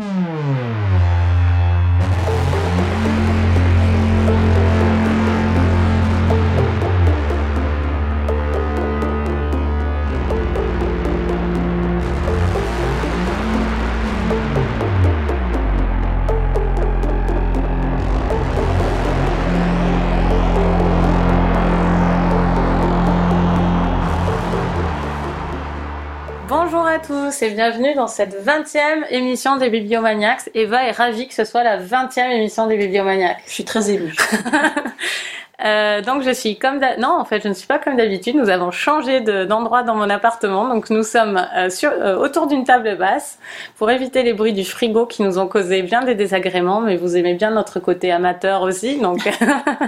Bonjour et bienvenue dans cette 20e émission des Bibliomaniacs. Eva est ravie que ce soit la 20e émission des Bibliomaniacs. Je suis très émue. Euh, donc je suis comme non en fait je ne suis pas comme d'habitude. Nous avons changé de- d'endroit dans mon appartement donc nous sommes euh, sur, euh, autour d'une table basse pour éviter les bruits du frigo qui nous ont causé bien des désagréments. Mais vous aimez bien notre côté amateur aussi donc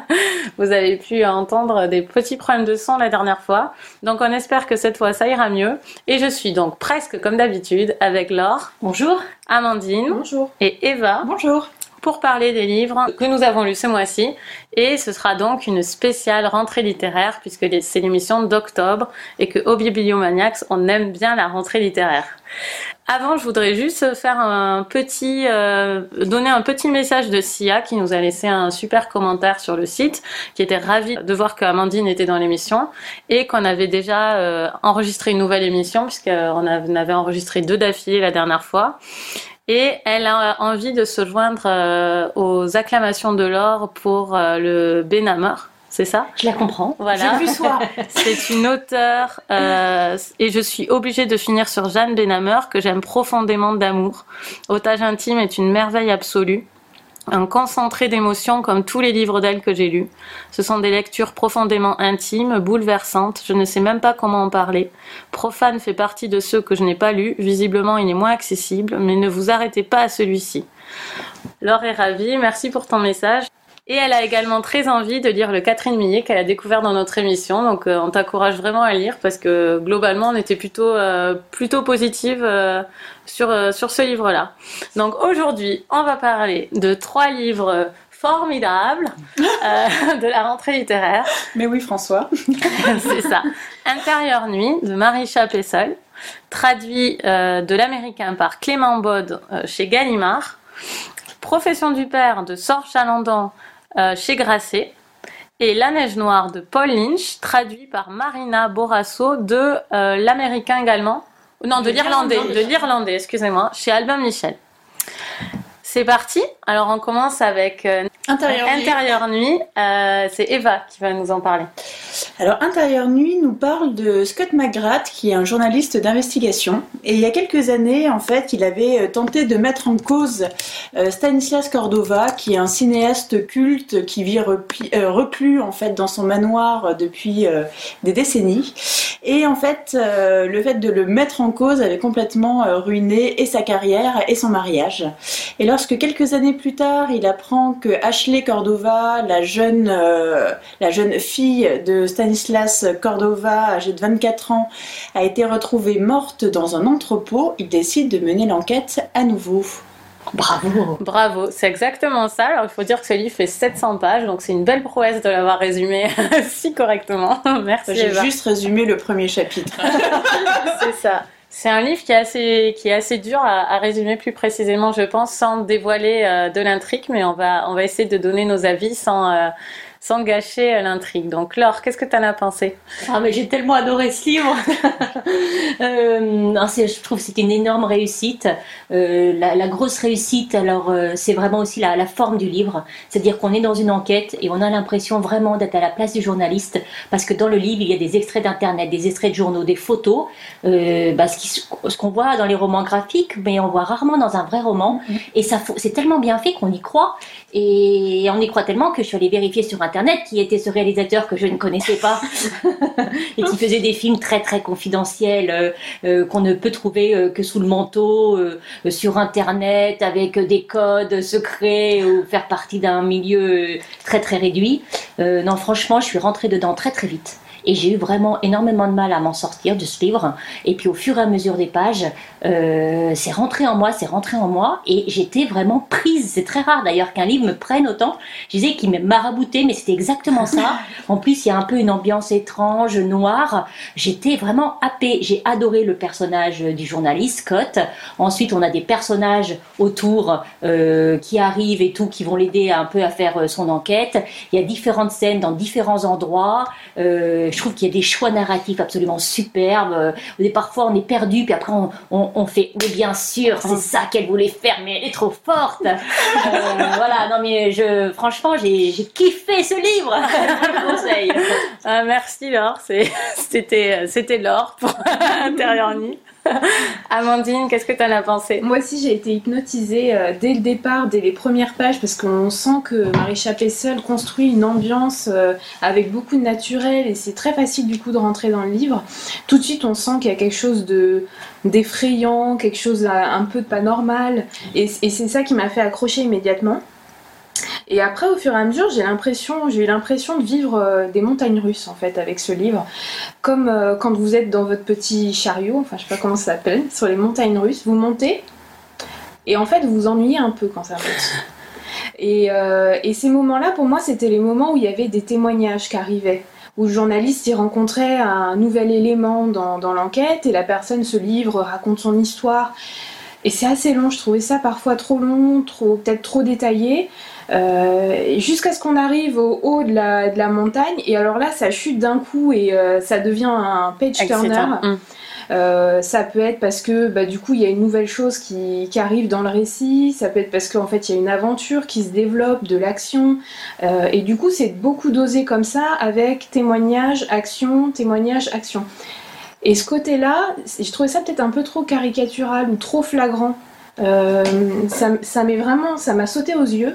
vous avez pu entendre des petits problèmes de son la dernière fois. Donc on espère que cette fois ça ira mieux. Et je suis donc presque comme d'habitude avec Laure, Bonjour. Amandine Bonjour. et Eva Bonjour. Pour parler des livres que nous avons lus ce mois-ci. Et ce sera donc une spéciale rentrée littéraire, puisque c'est l'émission d'octobre, et que au Bibliomaniacs, on aime bien la rentrée littéraire. Avant, je voudrais juste faire un petit, euh, donner un petit message de Sia qui nous a laissé un super commentaire sur le site, qui était ravie de voir que Amandine était dans l'émission et qu'on avait déjà euh, enregistré une nouvelle émission puisqu'on avait enregistré deux d'affilée la dernière fois. Et elle a envie de se joindre euh, aux acclamations de l'or pour euh, le Benhammer, c'est ça? Je la comprends. Voilà. J'ai vu. C'est une auteure euh, et je suis obligée de finir sur Jeanne Benhammer que j'aime profondément d'amour. Otage intime est une merveille absolue. Un concentré d'émotions comme tous les livres d'elle que j'ai lus. Ce sont des lectures profondément intimes, bouleversantes, je ne sais même pas comment en parler. Profane fait partie de ceux que je n'ai pas lus, visiblement il est moins accessible, mais ne vous arrêtez pas à celui-ci. Laure est ravie, merci pour ton message. Et elle a également très envie de lire le Catherine Millet qu'elle a découvert dans notre émission. Donc euh, on t'encourage vraiment à lire parce que globalement on était plutôt euh, plutôt positive euh, sur euh, sur ce livre-là. Donc aujourd'hui on va parler de trois livres formidables de la rentrée littéraire. Mais oui, François. C'est ça. Intérieure nuit de Marie-Cha Pessol, traduit de l'américain par Clément Bode chez Gallimard. Profession du père de Sorge Chalandon euh, chez Grasset. Et La Neige Noire de Paul Lynch, traduit par Marina Borasso de euh, l'américain également. Non, de l'Irlandais. de l'irlandais, excusez-moi, chez Albin Michel. C'est parti. Alors on commence avec euh, Intérieur nuit. Intérieure nuit. Euh, C'est Eva qui va nous en parler. Alors, Intérieur Nuit nous parle de Scott McGrath, qui est un journaliste d'investigation. Et il y a quelques années, en fait, il avait euh, tenté de mettre en cause euh, Stanislas Cordova, qui est un cinéaste culte qui vit repli- reclus, en fait, dans son manoir depuis des décennies. Et en fait, le fait de le mettre en cause avait complètement ruiné et sa carrière et son mariage. Et lorsque quelques années plus tard, il apprend que Ashley Cordova, la jeune, euh, la jeune fille de Stanislas Cordova, âgée de 24 ans, a été retrouvée morte dans un entrepôt, il décide de mener l'enquête à nouveau. Bravo. Bravo, c'est exactement ça. Alors il faut dire que ce livre fait 700 pages, donc c'est une belle prouesse de l'avoir résumé si correctement. Merci J'ai juste résumé le premier chapitre. C'est ça. C'est un livre qui est assez, qui est assez dur à, résumer plus précisément, je pense, sans dévoiler euh, de l'intrigue, mais on va, on va essayer de donner nos avis sans, euh, sans gâcher euh, l'intrigue. Donc Laure, qu'est-ce que tu en as pensé? Ah, mais j'ai tellement adoré ce livre. Euh, non, je trouve que c'est une énorme réussite. Euh, la, la grosse réussite, alors, euh, c'est vraiment aussi la, la forme du livre. C'est-à-dire qu'on est dans une enquête et on a l'impression vraiment d'être à la place du journaliste parce que dans le livre, il y a des extraits d'internet, des extraits de journaux, des photos, bah, ce qu'on voit dans les romans graphiques, mais on voit rarement dans un vrai roman. Et ça, c'est tellement bien fait qu'on y croit. Et on y croit tellement que je suis allée vérifier sur internet qui était ce réalisateur que je ne connaissais pas et qui faisait des films très très confidentiels euh, euh, qu'on ne peut trouver euh, que sous le manteau sur internet avec des codes secrets ou faire partie d'un milieu très très réduit. Non, franchement, je suis rentrée dedans très très vite. Et j'ai eu vraiment énormément de mal à m'en sortir de ce livre. Et puis au fur et à mesure des pages, euh, c'est rentré en moi, c'est rentré en moi. Et j'étais vraiment prise. C'est très rare d'ailleurs qu'un livre me prenne autant. Je disais qu'il m'a marabouté, mais c'était exactement ça. En plus, il y a un peu une ambiance étrange, noire. J'étais vraiment happée. J'ai adoré le personnage du journaliste, Scott. Ensuite, on a des personnages autour euh, qui arrivent et tout, qui vont l'aider un peu à faire euh, son enquête. Il y a différentes scènes dans différents endroits. Euh, je trouve qu'il y a des choix narratifs absolument superbes. Et parfois, on est perdu, puis après, on, fait, mais bien sûr, c'est ça qu'elle voulait faire, mais elle est trop forte. voilà, non mais je, franchement, j'ai kiffé ce livre. conseil. Ah, merci Laure, c'était c'était Laure pour Intérieur Nuit. Amandine, qu'est-ce que tu en as pensé? Moi aussi, j'ai été hypnotisée euh, dès le départ, dès les premières pages, parce qu'on sent que Marie seule construit une ambiance euh, avec beaucoup de naturel et c'est très facile du coup de rentrer dans le livre. Tout de suite, on sent qu'il y a quelque chose de d'effrayant, quelque chose un peu de pas normal, et c'est ça qui m'a fait accrocher immédiatement. Et après, au fur et à mesure, j'ai l'impression, j'ai eu l'impression de vivre euh, des montagnes russes en fait avec ce livre, comme euh, quand vous êtes dans votre petit chariot, enfin je sais pas comment ça s'appelle, sur les montagnes russes, vous montez et en fait vous vous ennuyez un peu quand ça monte. Et, euh, et ces moments-là, pour moi, c'était les moments où il y avait des témoignages qui arrivaient où le journaliste y rencontrait un nouvel élément dans, l'enquête et la personne se livre, raconte son histoire. Et c'est assez long, je trouvais ça parfois trop long, trop peut-être trop détaillé. Euh, jusqu'à ce qu'on arrive au haut de la, de la, montagne et alors là ça chute d'un coup et euh, ça devient un page turner. Euh, ça peut être parce que bah, du coup il y a une nouvelle chose qui, qui, arrive dans le récit, ça peut être parce qu'en fait il y a une aventure qui se développe, de l'action, et du coup c'est beaucoup dosé comme ça avec témoignage, action, témoignage, action. Et ce côté-là, je trouvais ça peut-être un peu trop caricatural ou trop flagrant. ça, ça m'est vraiment, ça m'a sauté aux yeux.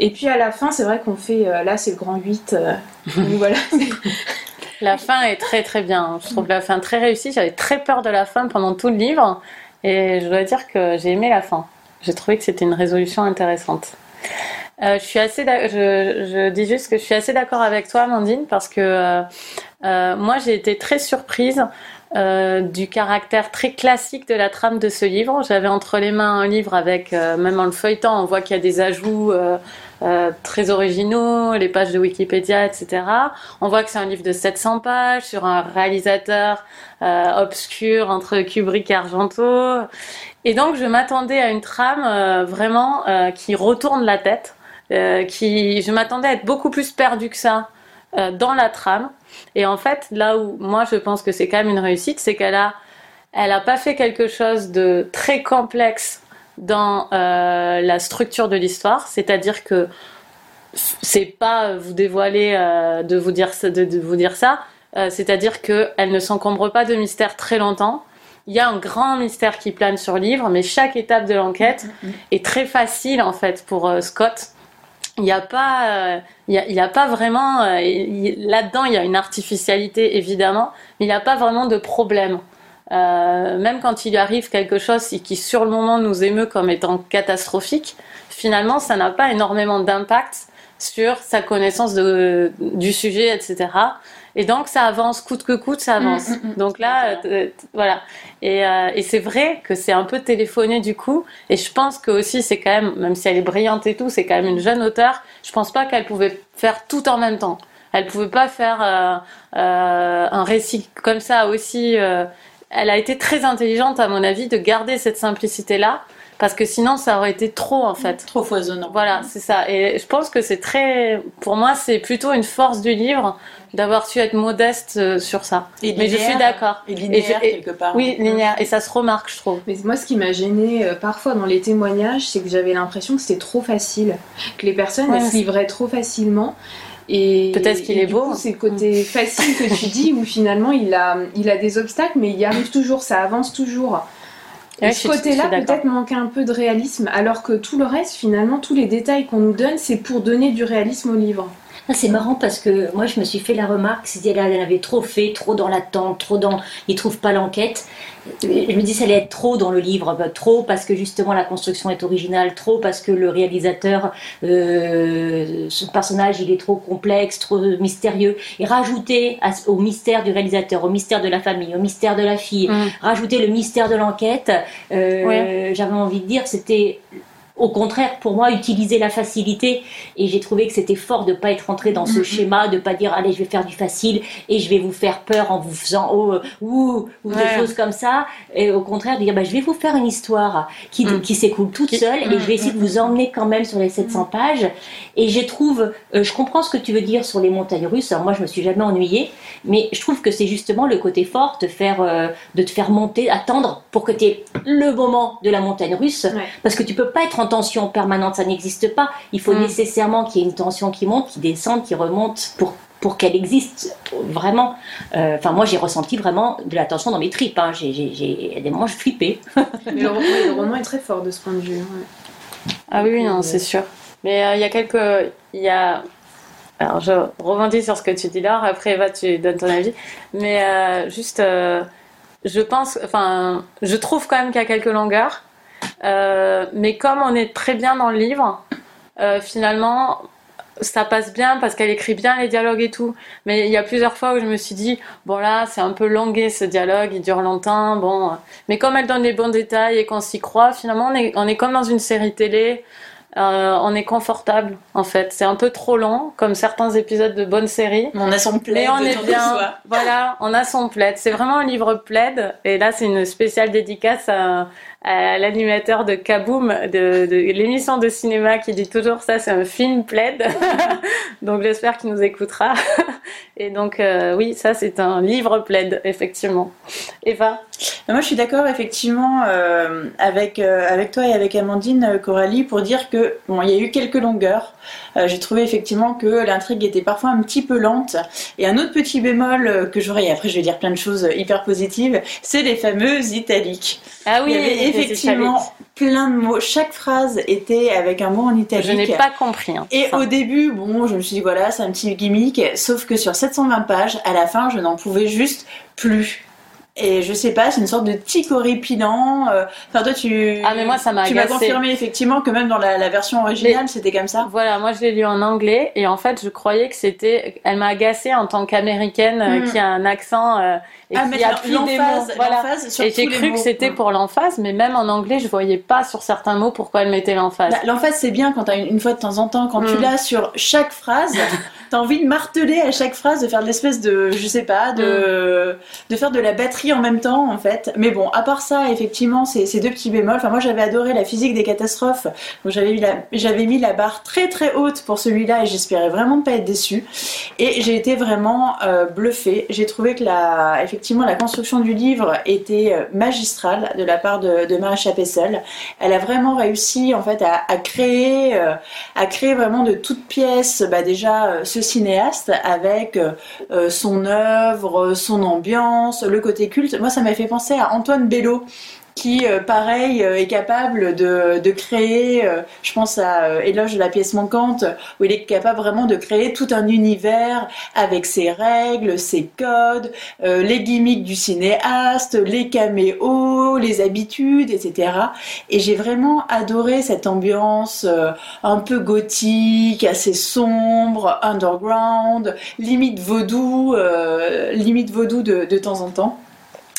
Et puis à la fin, c'est vrai qu'on fait, euh, là c'est le grand 8. Euh, voilà. la fin est très très bien. Je trouve la fin très réussie. J'avais très peur de la fin pendant tout le livre. Et je dois dire que j'ai aimé la fin. J'ai trouvé que c'était une résolution intéressante. Euh, je suis assez, je, je, dis juste que je suis assez d'accord avec toi, Amandine, parce que moi j'ai été très surprise du caractère très classique de la trame de ce livre. J'avais entre les mains un livre avec, même en le feuilletant, on voit qu'il y a des ajouts euh, très originaux, les pages de Wikipédia, etc. On voit que c'est un livre de 700 pages sur un réalisateur obscur entre Kubrick et Argento. Et donc je m'attendais à une trame vraiment qui retourne la tête. qui, je m'attendais à être beaucoup plus perdu que ça dans la trame. Et en fait, là où moi je pense que c'est quand même une réussite, c'est qu'elle a, elle a pas fait quelque chose de très complexe dans euh, la structure de l'histoire, c'est-à-dire que c'est pas vous dévoiler euh, de vous dire de, de vous dire ça, euh, c'est-à-dire qu'elle ne s'encombre pas de mystère très longtemps. Il y a un grand mystère qui plane sur le livre, mais chaque étape de l'enquête mm-hmm. est très facile en fait pour Scott il n'y a pas, euh, il y a, pas vraiment euh, là-dedans. Il y a une artificialité évidemment, mais il n'y a pas vraiment de problème. Euh, même quand il arrive quelque chose qui sur le moment nous émeut comme étant catastrophique, finalement ça n'a pas énormément d'impact sur sa connaissance de, du sujet, etc. Et donc ça avance coûte que coûte, ça avance. Mm, mm, mm. donc là, euh, voilà. Et, euh, et c'est vrai que c'est un peu téléphoné du coup. Et je pense que aussi c'est quand même, même si elle est brillante et tout, c'est quand même une jeune auteure. Je pense pas qu'elle pouvait faire tout en même temps. Elle pouvait pas faire euh un récit comme ça aussi. Elle a été très intelligente à mon avis de garder cette simplicité là parce que sinon ça aurait été trop en fait. Trop foisonnant. Voilà, c'est ça. Et je pense que c'est très, pour moi, c'est plutôt une force du livre d'avoir su être modeste euh, sur ça. Et Mais je suis d'accord. Et linéaire quelque part. Oui, linéaire. Et ça se remarque, je trouve. Mais moi, ce qui m'a gêné euh, parfois dans les témoignages, c'est que j'avais l'impression que c'était trop facile, que les personnes elles se livraient trop facilement. Et peut-être qu'il est beau. C'est le côté facile que tu dis où finalement il a, il a des obstacles, mais il y arrive toujours, ça avance toujours ce côté-là peut-être manque un peu de réalisme, alors que tout le reste, finalement, tous les détails qu'on nous donne, c'est pour donner du réalisme au livre. Ah, c'est marrant parce que moi je me suis fait la remarque, c'était elle avait trop fait, trop dans l'attente, trop dans. Il trouve pas l'enquête. Je me dis ça allait être trop dans le livre, bah, trop parce que justement la construction est originale, trop parce que le réalisateur, euh, son personnage il est trop complexe, trop mystérieux. Et rajouter au mystère du réalisateur, au mystère de la famille, au mystère de la fille, Mm. rajouter le mystère de l'enquête, euh, Ouais. j'avais envie de dire c'était au contraire, pour moi, utiliser la facilité. Et j'ai trouvé que c'était fort de pas être rentré dans ce schéma, de pas dire allez, je vais faire du facile et je vais vous faire peur en vous faisant oh euh, ouh ou des choses comme ça. Et au contraire, de dire bah, je vais vous faire une histoire qui, Mm. qui s'écoule toute seule et Mm, je vais essayer de vous emmener quand même sur les 700 pages. Et je trouve, euh, je comprends ce que tu veux dire sur les montagnes russes. Alors moi, je me suis jamais ennuyée, mais je trouve que c'est justement le côté fort de faire, euh, de te faire monter, attendre pour que tu aies le moment de la montagne russe. Ouais. Parce que tu peux pas être en tension permanente, ça n'existe pas. Il faut Mm. nécessairement qu'il y ait une tension qui monte, qui descende, qui remonte pour pour qu'elle existe vraiment. Euh, Enfin, moi, j'ai ressenti vraiment de la tension dans mes tripes. Hein. J'ai, j'ai, j'ai- à des moments, je flippais. Mais le, roman- le roman est très fort de ce point de vue. ouais. Ah oui, oui, non, c'est sûr. Mais euh, il y a quelques. Il y a. Alors, je rebondis sur ce que tu dis là. Après, Eva, tu donnes ton avis. Mais euh, juste. euh, je pense. Enfin, je trouve quand même qu'il y a quelques longueurs. Euh, mais comme on est très bien dans le livre, euh, finalement. Ça passe bien parce qu'elle écrit bien les dialogues et tout. Mais il y a plusieurs fois où je me suis dit, bon là, c'est un peu longué ce dialogue, il dure longtemps, bon. Mais comme elle donne les bons détails et qu'on s'y croit, finalement, on est, on est comme dans une série télé. Euh, on est confortable en fait. C'est un peu trop long, comme certains épisodes de bonnes séries. On a son plaid Mais on est bien. Voilà, on a son plaid. C'est vraiment un livre plaid. Et là, c'est une spéciale dédicace à l'animateur de Kaboom, de, de l'émission de cinéma qui dit toujours ça, c'est un film plaid. donc j'espère qu'il nous écoutera. et donc euh, oui, ça c'est un livre plaid, effectivement. Eva Moi, je suis d'accord effectivement euh, avec euh, avec toi et avec Amandine euh, Coralie pour dire que bon, il y a eu quelques longueurs. Euh, J'ai trouvé effectivement que l'intrigue était parfois un petit peu lente. Et un autre petit bémol euh, que j'aurais, et après je vais dire plein de choses euh, hyper positives, c'est les fameuses italiques. Ah il y avait effectivement plein de mots. Chaque phrase était avec un mot en italique. Je n'ai pas compris. hein, Et ça. au début, bon, je me suis dit voilà, c'est un petit gimmick, sauf que sur 720 pages, à la fin, je n'en pouvais juste plus. Et je sais pas, c'est une sorte de tic horripilant. euh, Enfin, toi, tu. Ah mais moi ça m'a Tu m'as confirmé effectivement que même dans la, la version originale, c'était comme ça. Voilà, moi je l'ai lu en anglais et en fait je croyais que c'était. Elle m'a agacée en tant qu'américaine euh, Mm. qui a un accent euh, et ah, qui mettre appuie des mots. Voilà. sur Et j'ai cru mots. que c'était pour l'emphase, mais même en anglais je voyais pas sur certains mots pourquoi elle mettait l'emphase. Bah, L'emphase, c'est bien quand t'as une, une fois de temps en temps, quand tu Mm. l'as sur chaque phrase, t'as envie de marteler à chaque phrase, de faire de l'espèce de, je sais pas, de, Mm. de faire de la batterie en même temps, en fait. Mais bon, à part ça, effectivement, ces deux petits bémols. Enfin, moi, j'avais adoré la physique des catastrophes, donc j'avais mis la, j'avais mis la barre très très haute pour celui-là et j'espérais vraiment ne pas être déçue. Et j'ai été vraiment euh, bluffée. J'ai trouvé que la, effectivement, la construction du livre était euh, magistrale de la part de, de Chapessel. Elle a vraiment réussi, en fait, à, à créer, euh, à créer vraiment de toutes pièces, bah, déjà euh, cinéaste avec euh, euh, son œuvre, son ambiance, le côté culte. Moi, ça m'a fait penser à Antoine Bello qui, euh, pareil, euh, est capable de, créer, euh, je pense à Éloge de la pièce manquante, où il est capable vraiment de créer tout un univers avec ses règles, ses codes, les gimmicks du cinéaste, les caméos, les habitudes, etc. Et j'ai vraiment adoré cette ambiance un peu gothique, assez sombre, underground, limite vaudou, limite vaudou de temps en temps.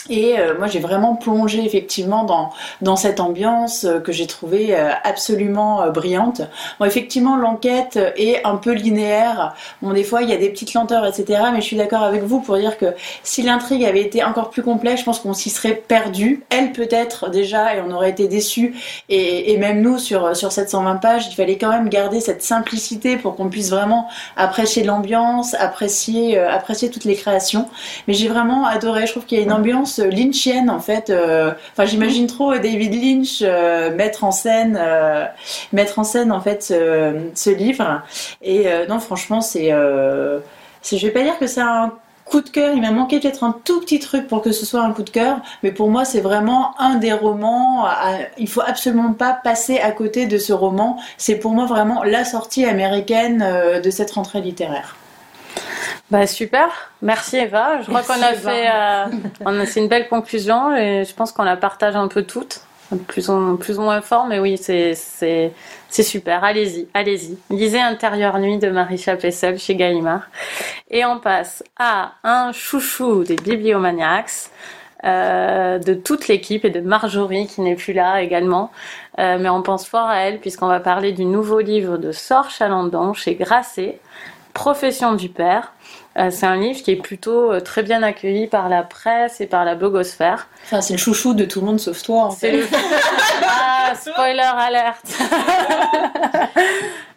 Et euh, moi, j'ai vraiment plongé effectivement dans, dans cette ambiance euh, que j'ai trouvée euh, absolument brillante. Bon, effectivement, l'enquête est un peu linéaire. Bon, des fois, il y a des petites lenteurs, etc. Mais je suis d'accord avec vous pour dire que si l'intrigue avait été encore plus complexe, je pense qu'on s'y serait perdu. Elle peut-être déjà, et on aurait été déçus. Et, et même nous, sur, sur 720 pages, il fallait quand même garder cette simplicité pour qu'on puisse vraiment apprécier l'ambiance, apprécier, apprécier toutes les créations. Mais j'ai vraiment adoré. Je trouve qu'il y a une ambiance lynchienne en fait. Euh, Enfin, j'imagine trop David Lynch euh, mettre en scène, euh, mettre en scène en fait ce, livre. Et euh, non, franchement, c'est, euh, c'est, je vais pas dire que c'est un coup de cœur. Il m'a manqué peut-être un tout petit truc pour que ce soit un coup de cœur, mais pour moi, c'est vraiment un des romans. il faut absolument pas passer à côté de ce roman. C'est pour moi vraiment la sortie américaine euh, de cette rentrée littéraire. Bah super, merci Eva. Je crois qu'on a fait, euh, c'est une belle conclusion et je pense qu'on la partage un peu toutes, plus ou, plus ou moins fort, mais oui, c'est super. Allez-y, allez-y. Lisez Intérieure Nuit de Marie Chapessel chez Gallimard et on passe à un chouchou des Bibliomaniacs. Euh, de toute l'équipe et de Marjorie qui n'est plus là également. Euh, mais on pense fort à elle puisqu'on va parler du nouveau livre de Sor Chalandon chez Grasset, Profession du père. Euh, c'est un livre qui est plutôt euh, très bien accueilli par la presse et par la blogosphère. Enfin, c'est le chouchou de tout le monde sauf toi. En fait. ah, spoiler alerte.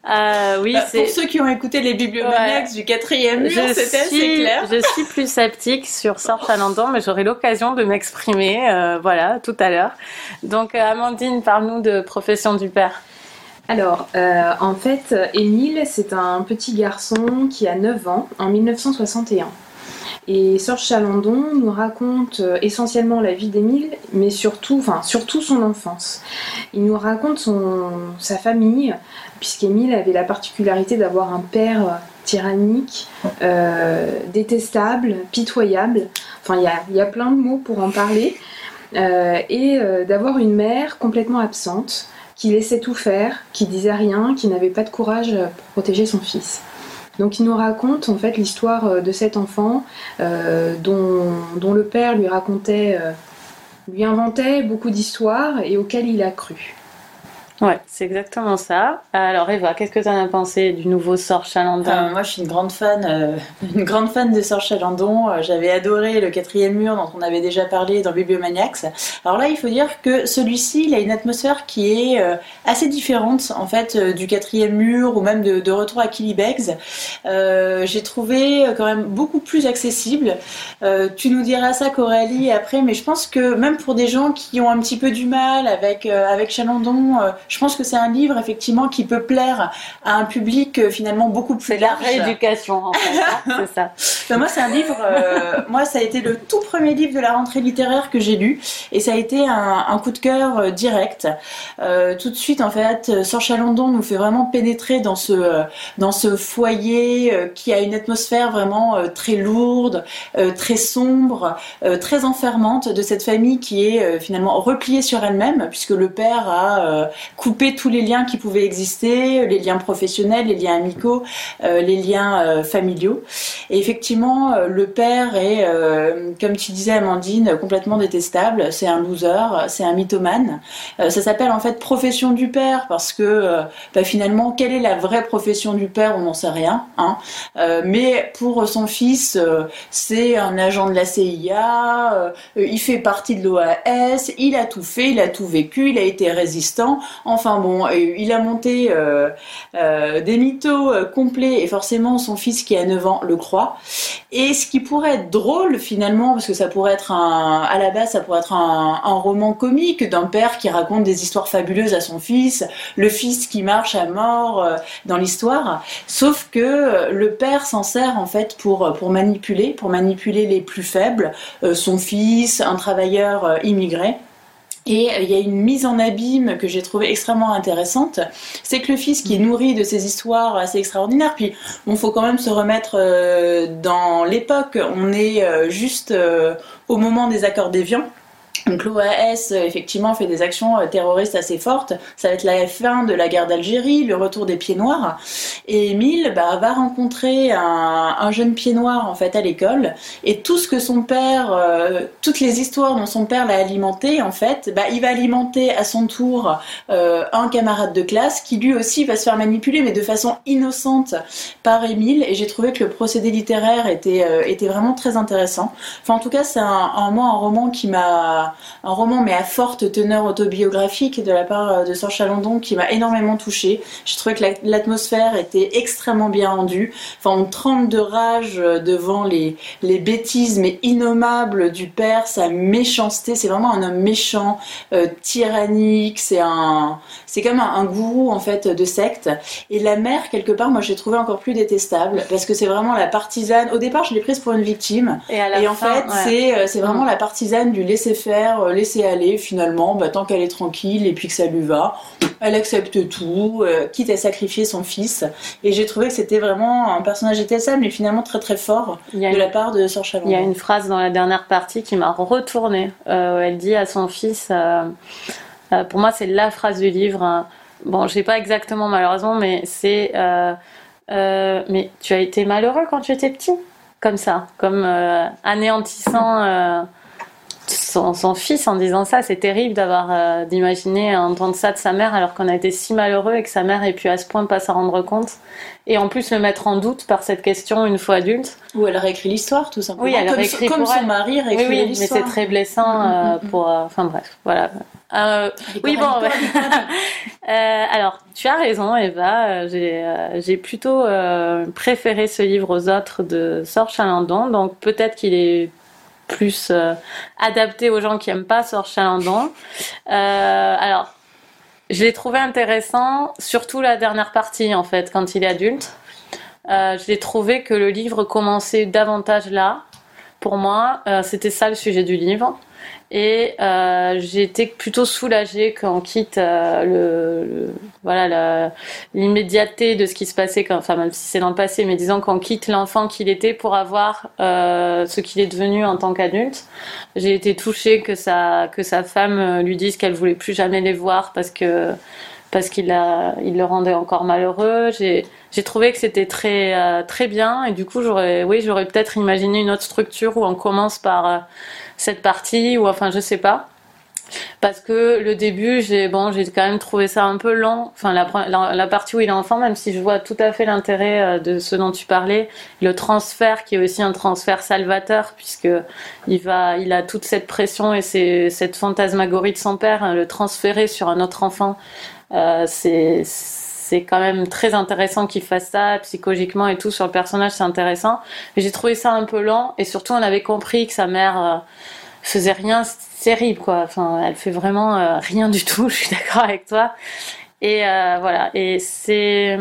Euh, oui, bah, pour ceux qui ont écouté les bibliomaniacs du quatrième mur, c'était assez clair. Je suis plus sceptique sur Sort Chalandon, mais j'aurai l'occasion de m'exprimer, voilà, tout à l'heure. Donc, Amandine, parle-nous de Profession du père. Alors, euh, en fait, Émile, c'est un petit garçon qui a 9 ans en 1961. Et Serge Chalandon nous raconte euh, essentiellement la vie d'Émile, mais surtout, enfin, surtout son enfance. Il nous raconte sa famille, puisqu'Émile avait la particularité d'avoir un père tyrannique, euh, détestable, pitoyable. Enfin, il y a, plein de mots pour en parler. et d'avoir une mère complètement absente qui laissait tout faire, qui disait rien, qui n'avait pas de courage pour protéger son fils. Donc il nous raconte en fait l'histoire euh, de cet enfant euh, dont, le père lui racontait, euh, lui inventait beaucoup d'histoires et auxquelles il a cru. Ouais, c'est exactement ça. Alors Eva, qu'est-ce que tu en as pensé du nouveau Sort Chalandon Moi, je suis une grande fan, euh, une grande fan de Sort Chalandon. Euh, j'avais adoré le quatrième mur dont on avait déjà parlé dans Bibliomaniacs. Alors là, il faut dire que celui-ci, il a une atmosphère qui est euh, assez différente en fait du quatrième mur ou même de, Retour à Killy J'ai trouvé quand même beaucoup plus accessible. tu nous diras ça, Coralie, après, mais je pense que même pour des gens qui ont un petit peu du mal avec avec Chalandon je pense que c'est un livre effectivement qui peut plaire à un public euh, finalement beaucoup plus large. La rééducation en fait, hein, c'est ça. moi, c'est un livre. Euh, moi, ça a été le tout premier livre de la rentrée littéraire que j'ai lu, et ça a été un, coup de cœur euh, direct. tout de suite, en fait, Sor Chalandon nous fait vraiment pénétrer dans ce dans ce foyer qui a une atmosphère vraiment très lourde, très sombre, très enfermante de cette famille qui est finalement repliée sur elle-même, puisque le père a couper tous les liens qui pouvaient exister, les liens professionnels, les liens amicaux, euh, les liens euh, familiaux. Et effectivement, euh, le père est, comme tu disais Amandine, complètement détestable. C'est un loser, c'est un mythomane. ça s'appelle en fait profession du père parce que bah, finalement, quelle est la vraie profession du père? On n'en sait rien. Hein. mais pour son fils, c'est un agent de la CIA, il fait partie de l'OAS, il a tout fait, il a tout vécu, il a été résistant. Enfin bon, il a monté euh, euh, des mythos euh, complets et forcément son fils qui a 9 ans le croit. Et ce qui pourrait être drôle finalement, parce que ça pourrait être un, à la base, ça pourrait être un, roman comique d'un père qui raconte des histoires fabuleuses à son fils, le fils qui marche à mort dans l'histoire. Sauf que le père s'en sert en fait pour manipuler, pour manipuler les plus faibles, son fils, un travailleur immigré. Et euh, il y a une mise en abîme que j'ai trouvée extrêmement intéressante. C'est que le fils qui est nourri de ces histoires assez extraordinaires, puis il faut quand même se remettre euh, dans l'époque. On est euh, juste au moment des accords d'Évian. Donc l'OAS effectivement fait des actions euh, terroristes assez fortes. Ça va être la fin de la guerre d'Algérie, le retour des pieds noirs. Et Émile bah, va rencontrer un, jeune pied noir en fait à l'école. Et tout ce que son père, euh, toutes les histoires dont son père l'a alimenté en fait, bah, il va alimenter à son tour euh, un camarade de classe qui lui aussi va se faire manipuler, mais de façon innocente par Émile. Et j'ai trouvé que le procédé littéraire était, était vraiment très intéressant. Enfin en tout cas c'est un, un, un roman qui m'a un, roman, mais à forte teneur autobiographique de la part de Sir Chalandon qui m'a énormément touchée. Je trouvais que la- l'atmosphère était extrêmement bien rendue. Enfin, on tremble de rage devant les, les bêtises, mais innommables du père, sa méchanceté. C'est vraiment un homme méchant, euh, tyrannique. C'est un, c'est comme un, un gourou en fait de secte. Et la mère, quelque part, moi, j'ai trouvé encore plus détestable parce que c'est vraiment la partisane. Au départ, je l'ai prise pour une victime. Et à la Et en fin, fait, ouais. c'est euh, c'est vraiment Mm. la partisane du laisser faire, euh, laisser aller. Finalement, bah, tant qu'elle est tranquille et puis que ça lui va, elle accepte tout, euh, quitte à sacrifier son fils. Et j'ai trouvé que c'était vraiment un personnage détestable, mais finalement très très fort de une- la part de Sir Chalandon. Il y a une phrase dans la dernière partie qui m'a retournée. Euh, où elle dit à son fils, euh, pour moi c'est la phrase du livre. hein. Bon, je sais pas exactement malheureusement, mais c'est mais tu as été malheureux quand tu étais petit, comme ça, comme euh, anéantissant euh, son, son fils en disant ça. C'est terrible d'avoir euh, d'imaginer entendre ça de sa mère alors qu'on a été si malheureux et que sa mère ait pu à ce point pas s'en rendre compte. Et en plus le mettre en doute par cette question une fois adulte. Où elle réécrit l'histoire, tout simplement. Oui, elle comme, réécrit comme pour son elle. mari Oui, réécrit oui, mais l'histoire. c'est très blessant Mm, euh, mm, mm. pour. euh, Enfin bref, voilà. Euh, oui, bon, ouais. euh, alors, tu as raison, Eva. J'ai euh, j'ai plutôt préféré ce livre aux autres de Sor Chalandon. Donc, peut-être qu'il est plus euh, adapté aux gens qui aiment pas Sor Chalandon. Euh, alors, je l'ai trouvé intéressant, surtout la dernière partie, en fait, quand il est adulte. Euh, je l'ai trouvé que le livre commençait davantage là. Pour moi, euh, c'était ça le sujet du livre. Et euh, j'ai été plutôt soulagée qu'on quitte euh, le, le- voilà l'immédiateté de ce qui se passait, quand, enfin même si c'est dans le passé, mais disons qu'on quitte l'enfant qu'il était pour avoir euh, ce qu'il est devenu en tant qu'adulte. J'ai été touchée que sa que sa femme euh, lui dise qu'elle voulait plus jamais les voir parce que parce qu'il le rendait encore malheureux. J'ai trouvé que c'était très euh, très bien. Et du coup j'aurais oui j'aurais peut-être imaginé une autre structure où on commence par euh, cette partie ou enfin je sais pas. Parce que le début j'ai bon j'ai quand même trouvé ça un peu long enfin la, partie où il est enfant même si je vois tout à fait l'intérêt euh, de ce dont tu parlais le transfert qui est aussi un transfert salvateur puisque il a toute cette pression et cette fantasmagorie de son père hein, le transférer sur un autre enfant euh, c'est c'est quand même très intéressant qu'il fasse ça psychologiquement et tout sur le personnage c'est intéressant. Mais j'ai trouvé ça un peu lent et surtout on avait compris que sa mère euh, faisait rien terrible quoi. Enfin elle fait vraiment euh, rien du tout je suis d'accord avec toi. Et voilà. Et c'est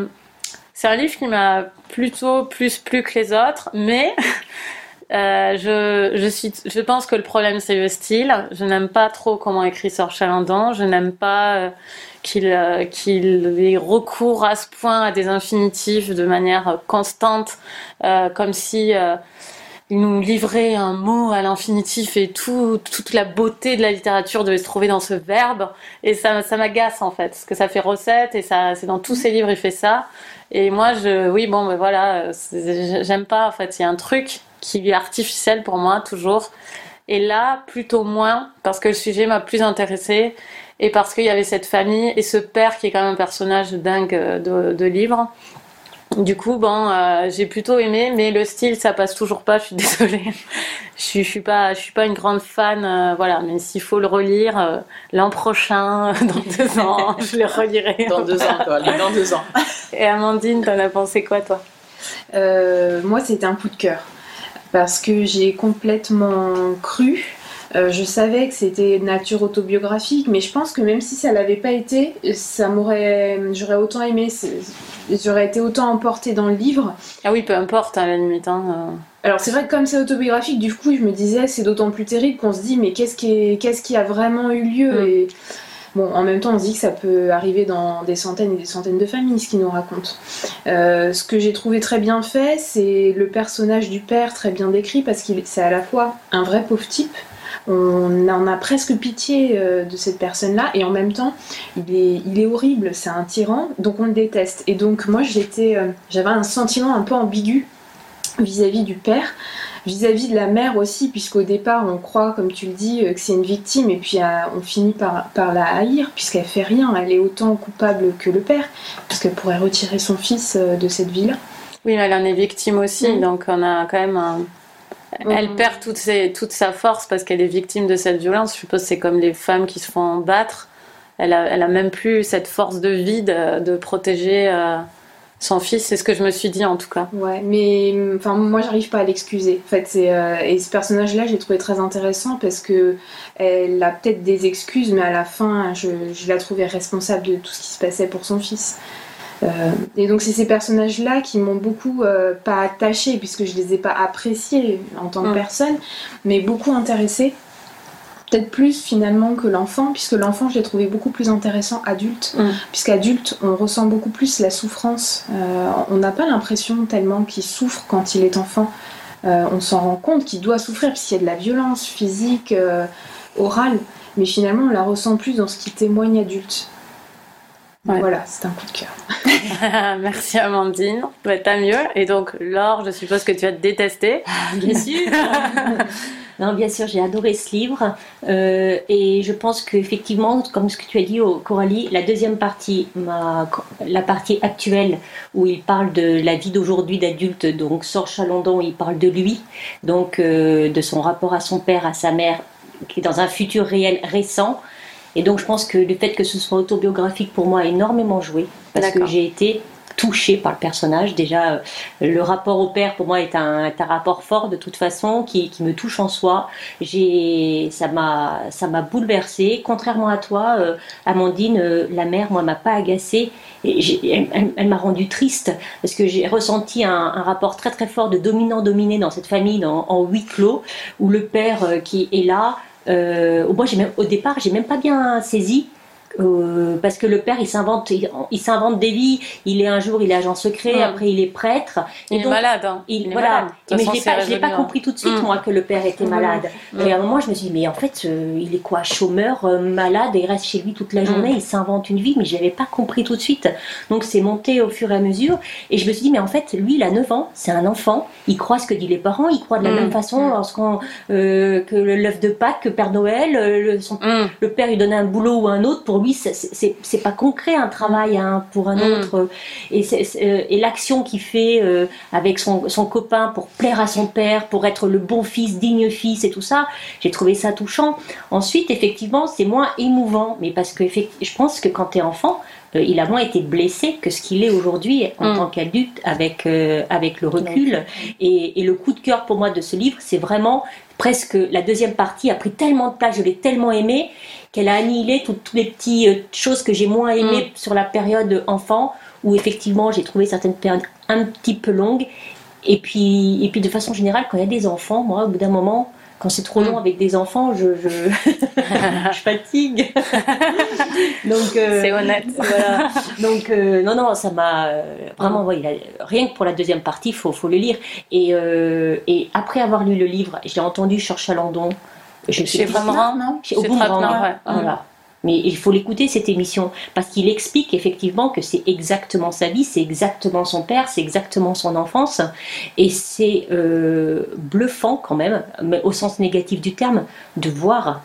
c'est un livre qui m'a plutôt plus plu que les autres mais euh, je, je, suis, je pense que le problème c'est le style. Je n'aime pas trop comment écrit Chalandon. Je n'aime pas euh, qu'il euh, qu'il ait recours à ce point à des infinitifs de manière constante, euh, comme si il nous livrait un mot à l'infinitif et tout, toute la beauté de la littérature devait se trouver dans ce verbe. Et ça, ça m'agace en fait, parce que ça fait recette et c'est dans tous ses livres il fait ça. Et moi, je, oui, bon, ben voilà, j'aime pas en fait. Il y a un truc qui est artificiel pour moi toujours. Et là, plutôt moins, parce que le sujet m'a plus intéressé et parce qu'il y avait cette famille et ce père qui est quand même un personnage dingue euh, de, de livre. Du coup, bon, euh, j'ai plutôt aimé, mais le style, ça passe toujours pas. Je suis désolée. Je suis, je suis pas, je suis pas une grande fan, euh, voilà. Mais s'il faut le relire euh, l'an prochain, dans deux ans, je le relirai. Dans deux ans, quoi. Dans deux ans. Et Amandine, t'en as pensé quoi, toi? Euh, moi, c'était un coup de cœur parce que j'ai complètement cru. Euh, je savais que c'était de nature autobiographique, mais je pense que même si ça l'avait pas été, ça m'aurait, j'aurais autant aimé, j'aurais été autant emportée dans le livre. Ah oui, peu importe, à la limite. Hein, euh. Alors c'est vrai que comme c'est autobiographique, du coup, je me disais c'est d'autant plus terrible qu'on se dit mais qu'est-ce qui, est- qu'est-ce qui a vraiment eu lieu Mm. et bon, en même temps, on se dit que ça peut arriver dans des centaines et des centaines de familles, ce qu'il nous raconte. Euh, ce que j'ai trouvé très bien fait, c'est le personnage du père très bien décrit parce qu'il c'est à la fois un vrai pauvre type. On en a presque pitié euh, de cette personne-là et en même temps, il est, il est horrible, c'est un tyran, donc on le déteste. Et donc moi, j'étais, euh, j'avais un sentiment un peu ambigu vis-à-vis du père, vis-à-vis de la mère aussi, puisqu'au départ on croit, comme tu le dis, euh, que c'est une victime, et puis euh, on finit par, par la haïr, puisqu'elle fait rien, elle est autant coupable que le père, puisqu'elle pourrait retirer son fils euh, de cette vie-là. Oui, elle en est victime aussi, Mm. donc on a quand même un, Elle perd toute, ses, toute sa force parce qu'elle est victime de cette violence. Je suppose que c'est comme les femmes qui se font battre. Elle a, elle a même plus cette force de vie de, de protéger euh, son fils. C'est ce que je me suis dit en tout cas. Ouais, mais enfin moi j'arrive pas à l'excuser. En fait, c'est euh, et ce personnage-là, j'ai trouvé très intéressant parce que elle a peut-être des excuses, mais à la fin, je, je la trouvais responsable de tout ce qui se passait pour son fils. Euh, et donc c'est ces personnages-là qui m'ont beaucoup euh, pas attachée puisque je les ai pas appréciés en tant que Mm. personne, mais beaucoup intéressés. Peut-être plus finalement que l'enfant, puisque l'enfant je l'ai trouvé beaucoup plus intéressant adulte, Mm. puisqu'adulte on ressent beaucoup plus la souffrance. Euh, on n'a pas l'impression tellement qu'il souffre quand il est enfant. Euh, on s'en rend compte qu'il doit souffrir puisqu'il y a de la violence physique, euh, orale, mais finalement on la ressent plus dans ce qui témoigne adulte. Ouais. Voilà, c'est un coup de cœur. Merci Amandine. Bah, T'as mieux. Et donc Laure, je suppose que tu as détesté. Bien sûr. non, bien sûr, j'ai adoré ce livre. Euh, et je pense qu'effectivement, comme ce que tu as dit, oh, Coralie, la deuxième partie, ma- la partie actuelle, où il parle de la vie d'aujourd'hui d'adulte, donc Sor Chalandon, il parle de lui, donc euh, de son rapport à son père, à sa mère, qui est dans un futur réel récent. Et donc je pense que le fait que ce soit autobiographique pour moi a énormément joué, parce que j'ai été touchée par le personnage. Déjà, euh, le rapport au père pour moi est un, un rapport fort de toute façon qui, qui me touche en soi. Ça m'a, bouleversée. Contrairement à toi, euh, Amandine, euh, la mère, moi, m'a pas agacée. Et elle, m'a rendue triste parce que j'ai ressenti un, un rapport très très fort de dominant-dominé dans cette famille dans- en huis clos où le père qui est là. Moi, au départ, j'ai même pas bien saisi. Euh, parce que le père il s'invente il, il s'invente des vies il est un jour il est agent secret après il est prêtre Il est malade. hein. il, voilà. malade. Mais je façon, c'est pas, je hein. compris tout de suite, Mm. moi, que le père était Mm. malade. Mm. Et à un moment, je me suis dit, mais en fait, euh, il est quoi Chômeur, euh, malade, et il reste chez lui toute la journée, Mm. il s'invente une vie, mais je l'avais pas compris tout de suite. Donc c'est monté au fur et à mesure. Et je me suis dit, mais en fait, lui, il a 9 ans, c'est un enfant, il croit ce que disent les parents, il croit de la même façon lorsqu'on euh, que l'œuf de Pâques, que Père Noël, le, son le père lui donnait un boulot ou un autre, pour lui, c'est- pas concret un travail hein, pour un Mm. autre. Et, euh, et l'action qu'il fait euh, avec son, son copain pour plaire à son père, pour être le bon fils, digne fils et tout ça, j'ai trouvé ça touchant. Ensuite, effectivement, c'est moins émouvant, mais parce que je pense que quand tu es enfant, il a moins été blessé que ce qu'il est aujourd'hui en Mm. tant qu'adulte avec, euh, avec le recul. Et, et le coup de cœur pour moi de ce livre, c'est vraiment presque la deuxième partie a pris tellement de place, je l'ai tellement aimé qu'elle a annihilé toutes, toutes les petites euh, choses que j'ai moins aimées sur la période enfant, où effectivement j'ai trouvé certaines périodes un petit peu longues. Et puis, et puis de façon générale, quand il y a des enfants, moi, au bout d'un moment, quand c'est trop long Mm. avec des enfants, je, je, je fatigue. Donc, euh, C'est honnête. voilà. Donc, euh, non, non, ça m'a euh, vraiment, ouais, il a- rien que pour la deuxième partie, il faut, faut le lire. Et, euh, et après avoir lu le livre, je l'ai entendu sur Chalandon. Je Chez Vremrand, non chez- au ouais. Voilà. Mais il faut l'écouter cette émission parce qu'il explique effectivement que c'est exactement sa vie, c'est exactement son père, c'est exactement son enfance et c'est euh, bluffant quand même, mais au sens négatif du terme, de voir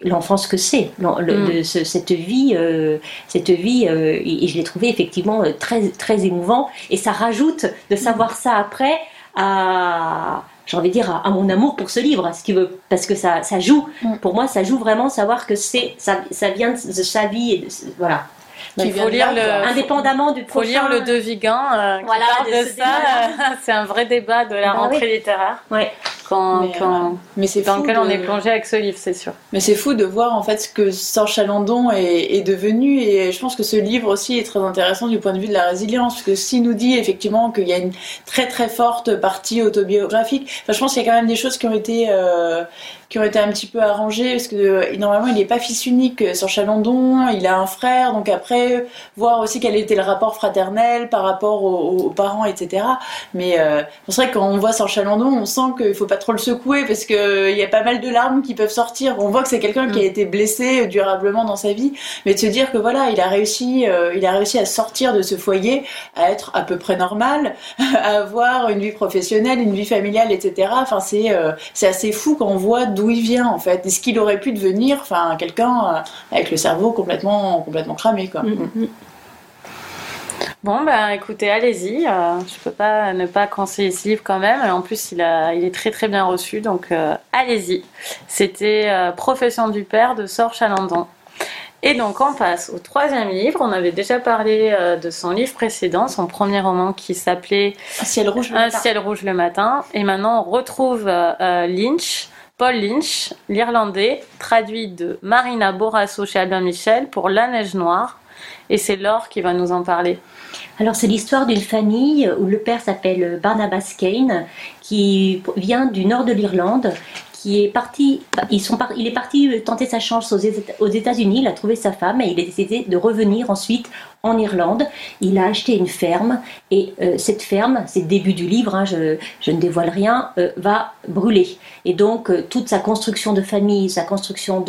l'enfance que c'est, le- Mm. ce- cette vie, euh, cette vie, euh, et, et je l'ai trouvé effectivement très très émouvant et ça rajoute de savoir ça après à j'ai envie de dire à, à mon amour pour ce livre, ce qui veut, parce que ça, ça joue. Mm. Pour moi, ça joue vraiment savoir que c'est ça, ça vient de, sa vie et de, voilà. Il faut lire le. Indépendamment du Faut prochain. lire le De Vigan euh, Voilà, de de, ce ça. C'est un vrai débat de la Bah rentrée littéraire Ouais. Quand, Mais, quand- euh, Mais c'est dans lequel de- on est plongé avec ce livre, c'est sûr. Mais c'est fou de voir en fait ce que Sor Chalandon est, est devenu. Et je pense que ce livre aussi est très intéressant du point de vue de la résilience. Parce que s'il nous dit effectivement qu'il y a une très très forte partie autobiographique, enfin, je pense qu'il y a quand même des choses qui ont été euh, qui ont été un petit peu arrangées. Parce que euh, normalement il n'est pas fils unique euh, Sor Chalandon, il a un frère. Donc après voir aussi quel était le rapport fraternel par rapport aux, aux parents etc. Mais euh, c'est vrai que quand on voit Sor Chalandon, on sent qu'il faut pas trop le secouer parce que il y a pas mal de larmes qui peuvent sortir. On voit que c'est quelqu'un qui a été blessé durablement dans sa vie, mais de se dire que voilà, il a réussi, euh, il a réussi à sortir de ce foyer, à être à peu près normal, à avoir une vie professionnelle, une vie familiale, etc. Enfin, c'est euh, c'est assez fou quand on voit d'où il vient en fait, et ce qu'il aurait pu devenir, enfin quelqu'un euh, avec le cerveau complètement complètement cramé quoi. Mm, mm. Bon, ben écoutez, allez-y. Euh, je peux pas ne pas conseiller ce livre quand même. En plus, il, a, il est très très bien reçu, donc euh, allez-y. C'était euh, Profession du père de Sor Chalandon. Et donc on passe au troisième livre. On avait déjà parlé de son livre précédent, son premier roman qui s'appelait Un ciel rouge le Un matin. ciel rouge le matin. Et maintenant on retrouve euh, Lynch, Paul Lynch, l'Irlandais, traduit de Marina Borasso chez Albin Michel pour La Neige Noire. Et c'est Laure qui va nous en parler. Alors c'est l'histoire d'une famille où le père s'appelle Barnabas Kane, qui vient du nord de l'Irlande, qui est parti, ils sont il est parti tenter sa chance aux États-Unis, il a trouvé sa femme et il a décidé de revenir ensuite en Irlande. Il a acheté une ferme et euh, cette ferme, c'est le début du livre, hein, je, ne dévoile rien, euh, va brûler. Et donc euh, toute sa construction de famille, sa construction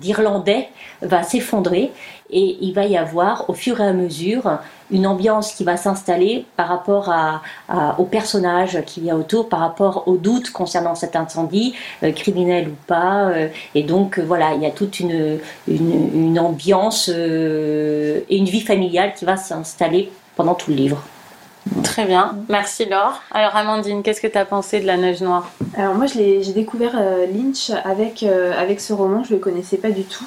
d'Irlandais va s'effondrer et il va y avoir au fur et à mesure une ambiance qui va s'installer par rapport à, à- au personnage qui vient autour, par rapport aux doutes concernant cet incendie, criminel ou pas. et donc voilà, il y a toute une ambiance euh, et une vie familiale qui va s'installer pendant tout le livre. Très bien. Merci Laure. Alors Amandine, qu'est-ce que tu as pensé de La Neige Noire? Alors moi, je l'ai- j'ai découvert euh, Lynch avec, euh, avec ce roman, je ne le connaissais pas du tout.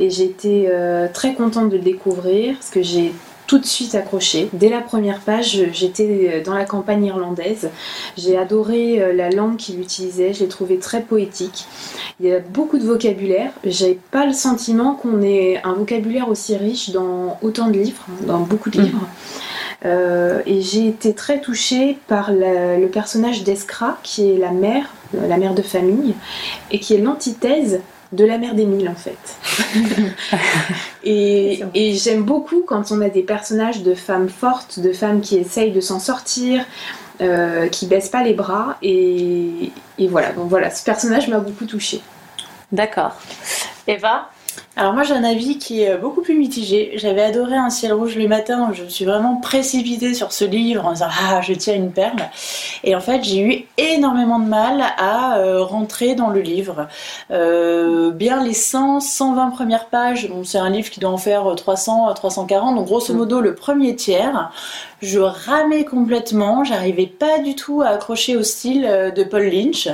Et j'étais euh, très contente de le découvrir parce que j'ai tout de suite accroché. Dès la première page, j'étais dans la campagne irlandaise. J'ai adoré euh, la langue qu'il utilisait, je l'ai trouvé très poétique. Il y a beaucoup de vocabulaire. J'ai pas le sentiment qu'on ait un vocabulaire aussi riche dans autant de livres, dans beaucoup de livres. Euh, et j'ai été très touchée par la- le personnage d'Escra, qui est la mère, euh, la mère de famille, et qui est l'antithèse de la mère d'Émile en fait. et et j'aime beaucoup quand on a des personnages de femmes fortes, de femmes qui essayent de s'en sortir, euh, qui baissent pas les bras. Et, et voilà, donc voilà, ce personnage m'a beaucoup touchée. D'accord. Eva? Alors moi j'ai un avis qui est beaucoup plus mitigé. J'avais adoré Un ciel rouge le matin, je me suis vraiment précipitée sur ce livre en disant ah je tiens une perle. Et en fait j'ai eu énormément de mal à euh, rentrer dans le livre. Euh, bien les 100, 120 premières pages, donc c'est un livre qui doit en faire 300 à 340, donc grosso modo le premier tiers. Je ramais complètement, j'arrivais pas du tout à accrocher au style euh, de Paul Lynch.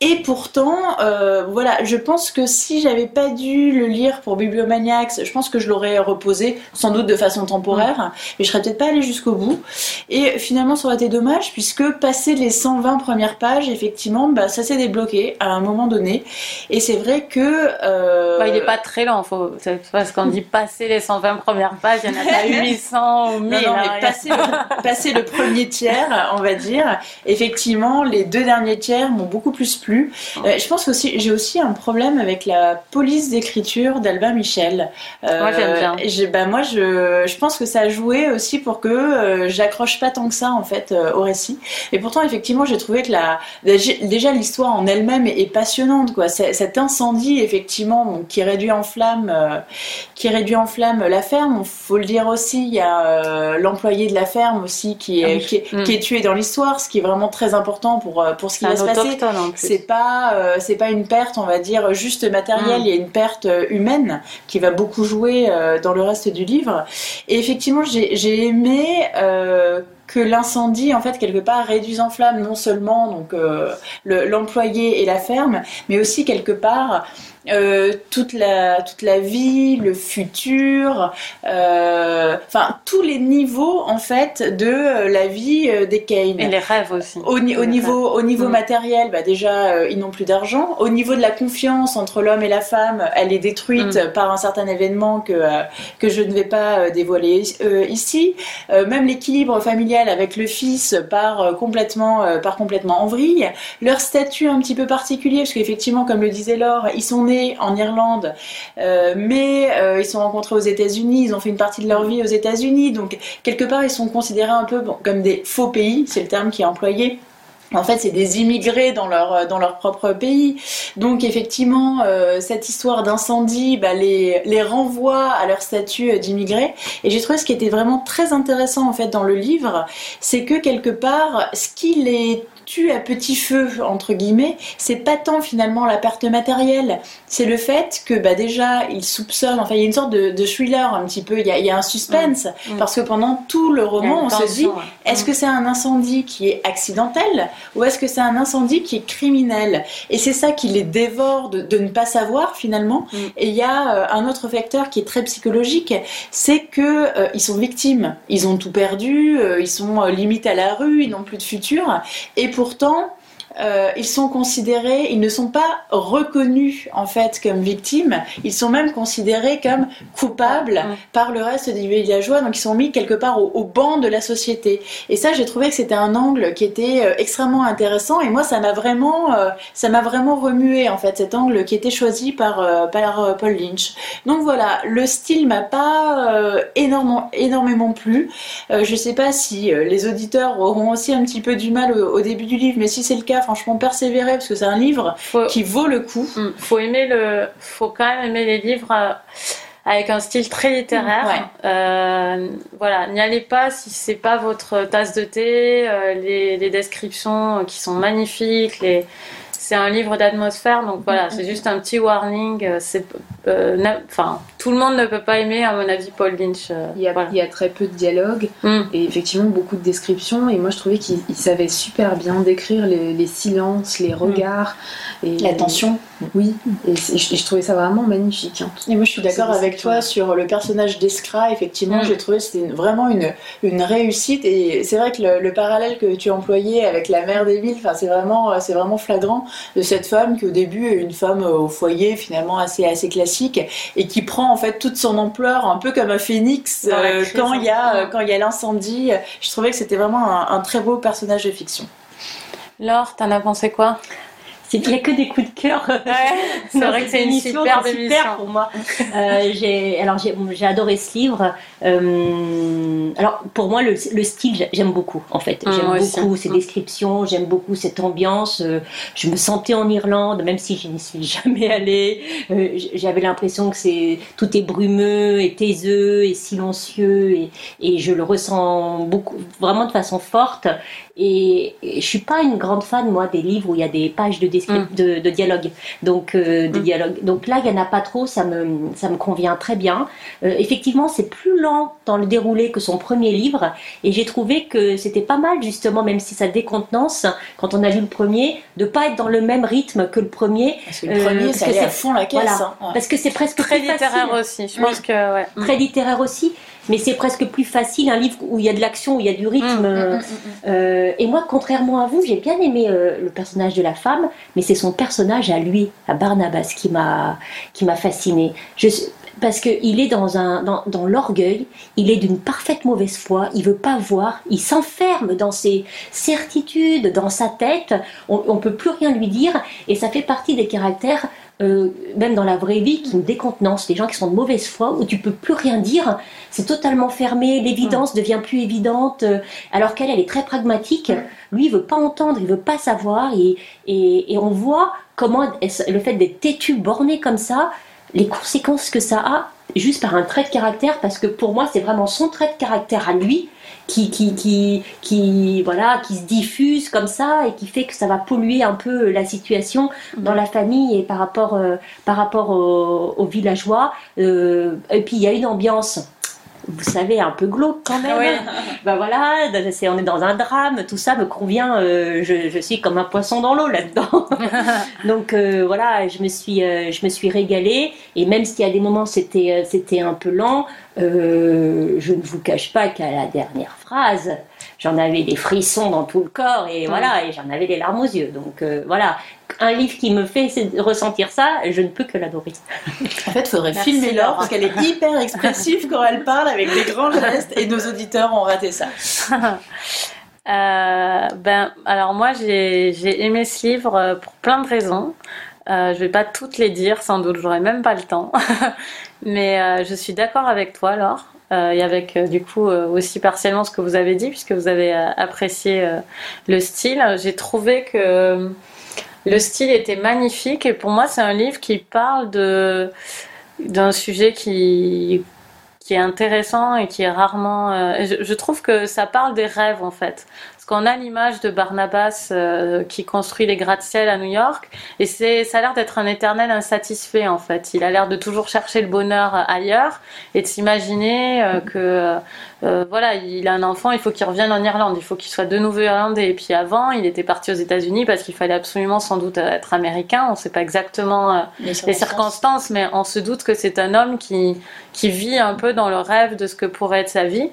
Et pourtant, euh, voilà, je pense que si j'avais pas dû le lire pour Bibliomaniacs, je pense que je l'aurais reposé, sans doute de façon temporaire, mais je serais peut-être pas allée jusqu'au bout. Et finalement, ça aurait été dommage, puisque passé les 120 premières pages, effectivement, bah, ça s'est débloqué à un moment donné. Et c'est vrai que... euh, Bah, Il n'est pas très lent, faut... parce qu'on dit passer les 120 premières pages, il y en a pas 800 ou 1000. Non, non, hein, mais passer le, passer le premier tiers, on va dire, effectivement, les deux derniers tiers m'ont beaucoup plus plu. Euh, je pense que j'ai aussi un problème avec la police d'écriture d'Albin Michel. Euh, Moi, j'aime bien. bah, moi, je, je pense que ça a joué aussi pour que euh, j'accroche pas tant que ça, en fait, euh, au récit. Et pourtant, effectivement, j'ai trouvé que la, déjà l'histoire en elle-même est, est passionnante, quoi. Cet incendie, effectivement, bon, qui réduit en flamme, euh, qui réduit en flamme la ferme. Faut le dire aussi, il y a euh, l'employé de la ferme aussi qui est, Ah oui. qui, est, Mm. qui est tué dans l'histoire, ce qui est vraiment très important pour, pour ce qui va se passer. C'est pas, euh, c'est pas une perte, on va dire, juste matérielle, Mm. il y a une perte euh, humaine qui va beaucoup jouer euh, dans le reste du livre. Et effectivement, j'ai aimé euh, que l'incendie, en fait, quelque part, réduise en flamme non seulement donc le- l'employé et la ferme, mais aussi quelque part euh, toute la toute la vie, le futur, euh, enfin tous les niveaux en fait de euh, la vie des Kane. Et les rêves aussi. Au, niveau, au niveau Mm. matériel, bah déjà, ils n'ont plus d'argent. Au niveau de la confiance entre l'homme et la femme, elle est détruite Mm. par un certain événement que, que je ne vais pas dévoiler ici. Même l'équilibre familial avec le fils part, complètement, part complètement en vrille. Leur statut un petit peu particulier, parce qu'effectivement, comme le disait Laure, ils sont nés en Irlande, euh, mais euh, ils sont rencontrés aux États-Unis, ils ont fait une partie de leur vie aux États-Unis, donc quelque part, ils sont considérés un peu comme des faux pays, c'est le terme qui est employé. En fait, c'est des immigrés dans leur, dans leur propre pays. Donc, effectivement, euh, cette histoire d'incendie bah, les, les renvoie à leur statut euh, d'immigrés. Et j'ai trouvé ce qui était vraiment très intéressant, en fait, dans le livre, c'est que quelque part, ce qui les tue à petit feu entre guillemets, c'est pas tant finalement la perte matérielle, c'est le fait que bah déjà il soupçonne, enfin il y a une sorte de, thriller un petit peu, il y a, un suspense mm. Mm. parce que pendant tout le roman on se dit est-ce que c'est un incendie qui est accidentel ou est-ce que c'est un incendie qui est criminel? Et c'est ça qui les dévore de, ne pas savoir finalement. Mm. Et il y a euh, un autre facteur qui est très psychologique, c'est que euh, ils sont victimes, ils ont tout perdu, euh, ils sont limite à la rue, ils n'ont plus de futur, et pourtant euh, ils sont considérés, ils ne sont pas reconnus en fait comme victimes, ils sont même considérés comme coupables par le reste des villageois, donc ils sont mis quelque part au, banc de la société. Et ça, j'ai trouvé que c'était un angle qui était euh, extrêmement intéressant, et moi, ça m'a vraiment, euh, ça m'a vraiment remué en fait cet angle qui était choisi par, par Paul Lynch. Donc voilà, le style m'a pas énormément, énormément plu. je sais pas si les auditeurs auront aussi un petit peu du mal au début du livre, mais si c'est le cas, franchement persévérer parce que c'est un livre qui vaut le coup. Mm. Faut aimer le, faut quand même aimer les livres euh, avec un style très littéraire. Euh, voilà, n'y allez pas si c'est pas votre tasse de thé. Euh, les, les, descriptions qui sont magnifiques, les c'est un livre d'atmosphère, donc voilà, c'est juste un petit warning. C'est, euh, enfin, tout le monde ne peut pas aimer, à mon avis, Paul Lynch. Euh, il, y a, très peu de dialogue mm. et effectivement beaucoup de descriptions. Et moi, je trouvais qu'il savait super bien décrire les, silences, les mm. regards et la tension. Oui, et, je, trouvais ça vraiment magnifique. Hein. Et moi, je suis d'accord avec toi sur le personnage d'Escra. Effectivement, mm. j'ai trouvé que c'était vraiment une, une réussite. Et c'est vrai que le, parallèle que tu employais avec la mère des villes, enfin, c'est vraiment, c'est vraiment flagrant de cette femme qui au début est une femme au foyer finalement assez assez classique et qui prend en fait toute son ampleur un peu comme un phénix euh, quand il y a euh, quand il y a l'incendie. Je trouvais que c'était vraiment un, un, très beau personnage de fiction. Laure, t'en as pensé quoi? Il n'y a que des coups de cœur. c'est vrai que c'est une super, super pour moi. Euh, j'ai, alors j'ai, adoré ce livre. Euh, alors pour moi le, style j'aime beaucoup en fait. Mmh, j'aime beaucoup ces mmh. descriptions, j'aime beaucoup cette ambiance. Euh, je me sentais en Irlande même si je n'y suis jamais allée. j'avais l'impression que c'est tout est brumeux et taiseux et silencieux et, et je le ressens beaucoup vraiment de façon forte. Et, je suis pas une grande fan moi des livres où il y a des pages de, mm. de, dialogue. Donc euh, de mm. dialogue. Donc là il y en a pas trop, ça me ça me convient très bien. Euh, effectivement c'est plus lent dans le déroulé que son premier livre et j'ai trouvé que c'était pas mal justement même si ça décontenance quand on a lu le premier de pas être dans le même rythme que le premier. Parce que le premier euh, ça à fond la caisse. Hein. Parce que c'est presque très littéraire aussi. Je pense que ouais. très littéraire aussi mais c'est presque plus facile un livre où il y a de l'action, où il y a du rythme. Mm, mm, mm, euh, et moi, contrairement à vous, j'ai bien aimé euh, le personnage de la femme, mais c'est son personnage à lui, à Barnabas, qui m'a qui m'a fasciné. Je, parce qu'il est dans, un, dans, dans l'orgueil, il est d'une parfaite mauvaise foi, il veut pas voir, il s'enferme dans ses certitudes, dans sa tête, on ne peut plus rien lui dire, et ça fait partie des caractères euh, même dans la vraie vie, qui me décontenance. Les gens qui sont de mauvaise foi, où tu peux plus rien dire, c'est totalement fermé, l'évidence devient plus évidente, euh, alors qu'elle, elle est très pragmatique. Lui, il veut pas entendre, il veut pas savoir, et, et, et on voit comment le fait d'être têtu, borné comme ça, les conséquences que ça a, juste par un trait de caractère, parce que pour moi, c'est vraiment son trait de caractère à lui qui, qui, qui, qui, voilà, qui se diffuse comme ça et qui fait que ça va polluer un peu la situation dans la famille et par rapport, euh, par rapport aux, villageois. Euh, et puis il y a une ambiance vous savez, un peu glauque quand même. Ouais. ben voilà, on est dans un drame, tout ça me convient. Euh, je, suis comme un poisson dans l'eau là-dedans. Donc euh, voilà, je me suis, euh, je me suis régalée. Et même s'il y a des moments c'était, c'était un peu lent, je ne vous cache pas qu'à la dernière phrase, j'en avais des frissons dans tout le corps et voilà, et j'en avais des larmes aux yeux. Donc euh, voilà, un livre qui me fait ressentir ça, je ne peux que l'adorer. En fait, il faudrait filmer Laure parce qu'elle est hyper expressive quand elle parle avec des grands gestes et nos auditeurs ont raté ça. Euh, ben, alors moi j'ai aimé ce livre euh, pour plein de raisons. Euh, je vais pas toutes les dire, sans doute, j'aurai même pas le temps. Mais je suis d'accord avec toi, Laure. Euh, et avec euh, du coup euh, aussi partiellement ce que vous avez dit puisque vous avez apprécié le style. J'ai trouvé que le style était magnifique et pour moi c'est un livre qui parle de d'un sujet qui qui est intéressant et qui est rarement. je, trouve que ça parle des rêves en fait qu'on a l'image de Barnabas euh, qui construit les gratte-ciel à New York, et c'est, ça a l'air d'être un éternel insatisfait en fait. Il a l'air de toujours chercher le bonheur ailleurs et de s'imaginer euh, que euh, voilà, il a un enfant, il faut qu'il revienne en Irlande, il faut qu'il soit de nouveau irlandais. Et puis avant, il était parti aux États-Unis parce qu'il fallait absolument sans doute être américain. On ne sait pas exactement euh, les, circonstances. mais on se doute que c'est un homme qui, qui vit un peu dans le rêve de ce que pourrait être sa vie.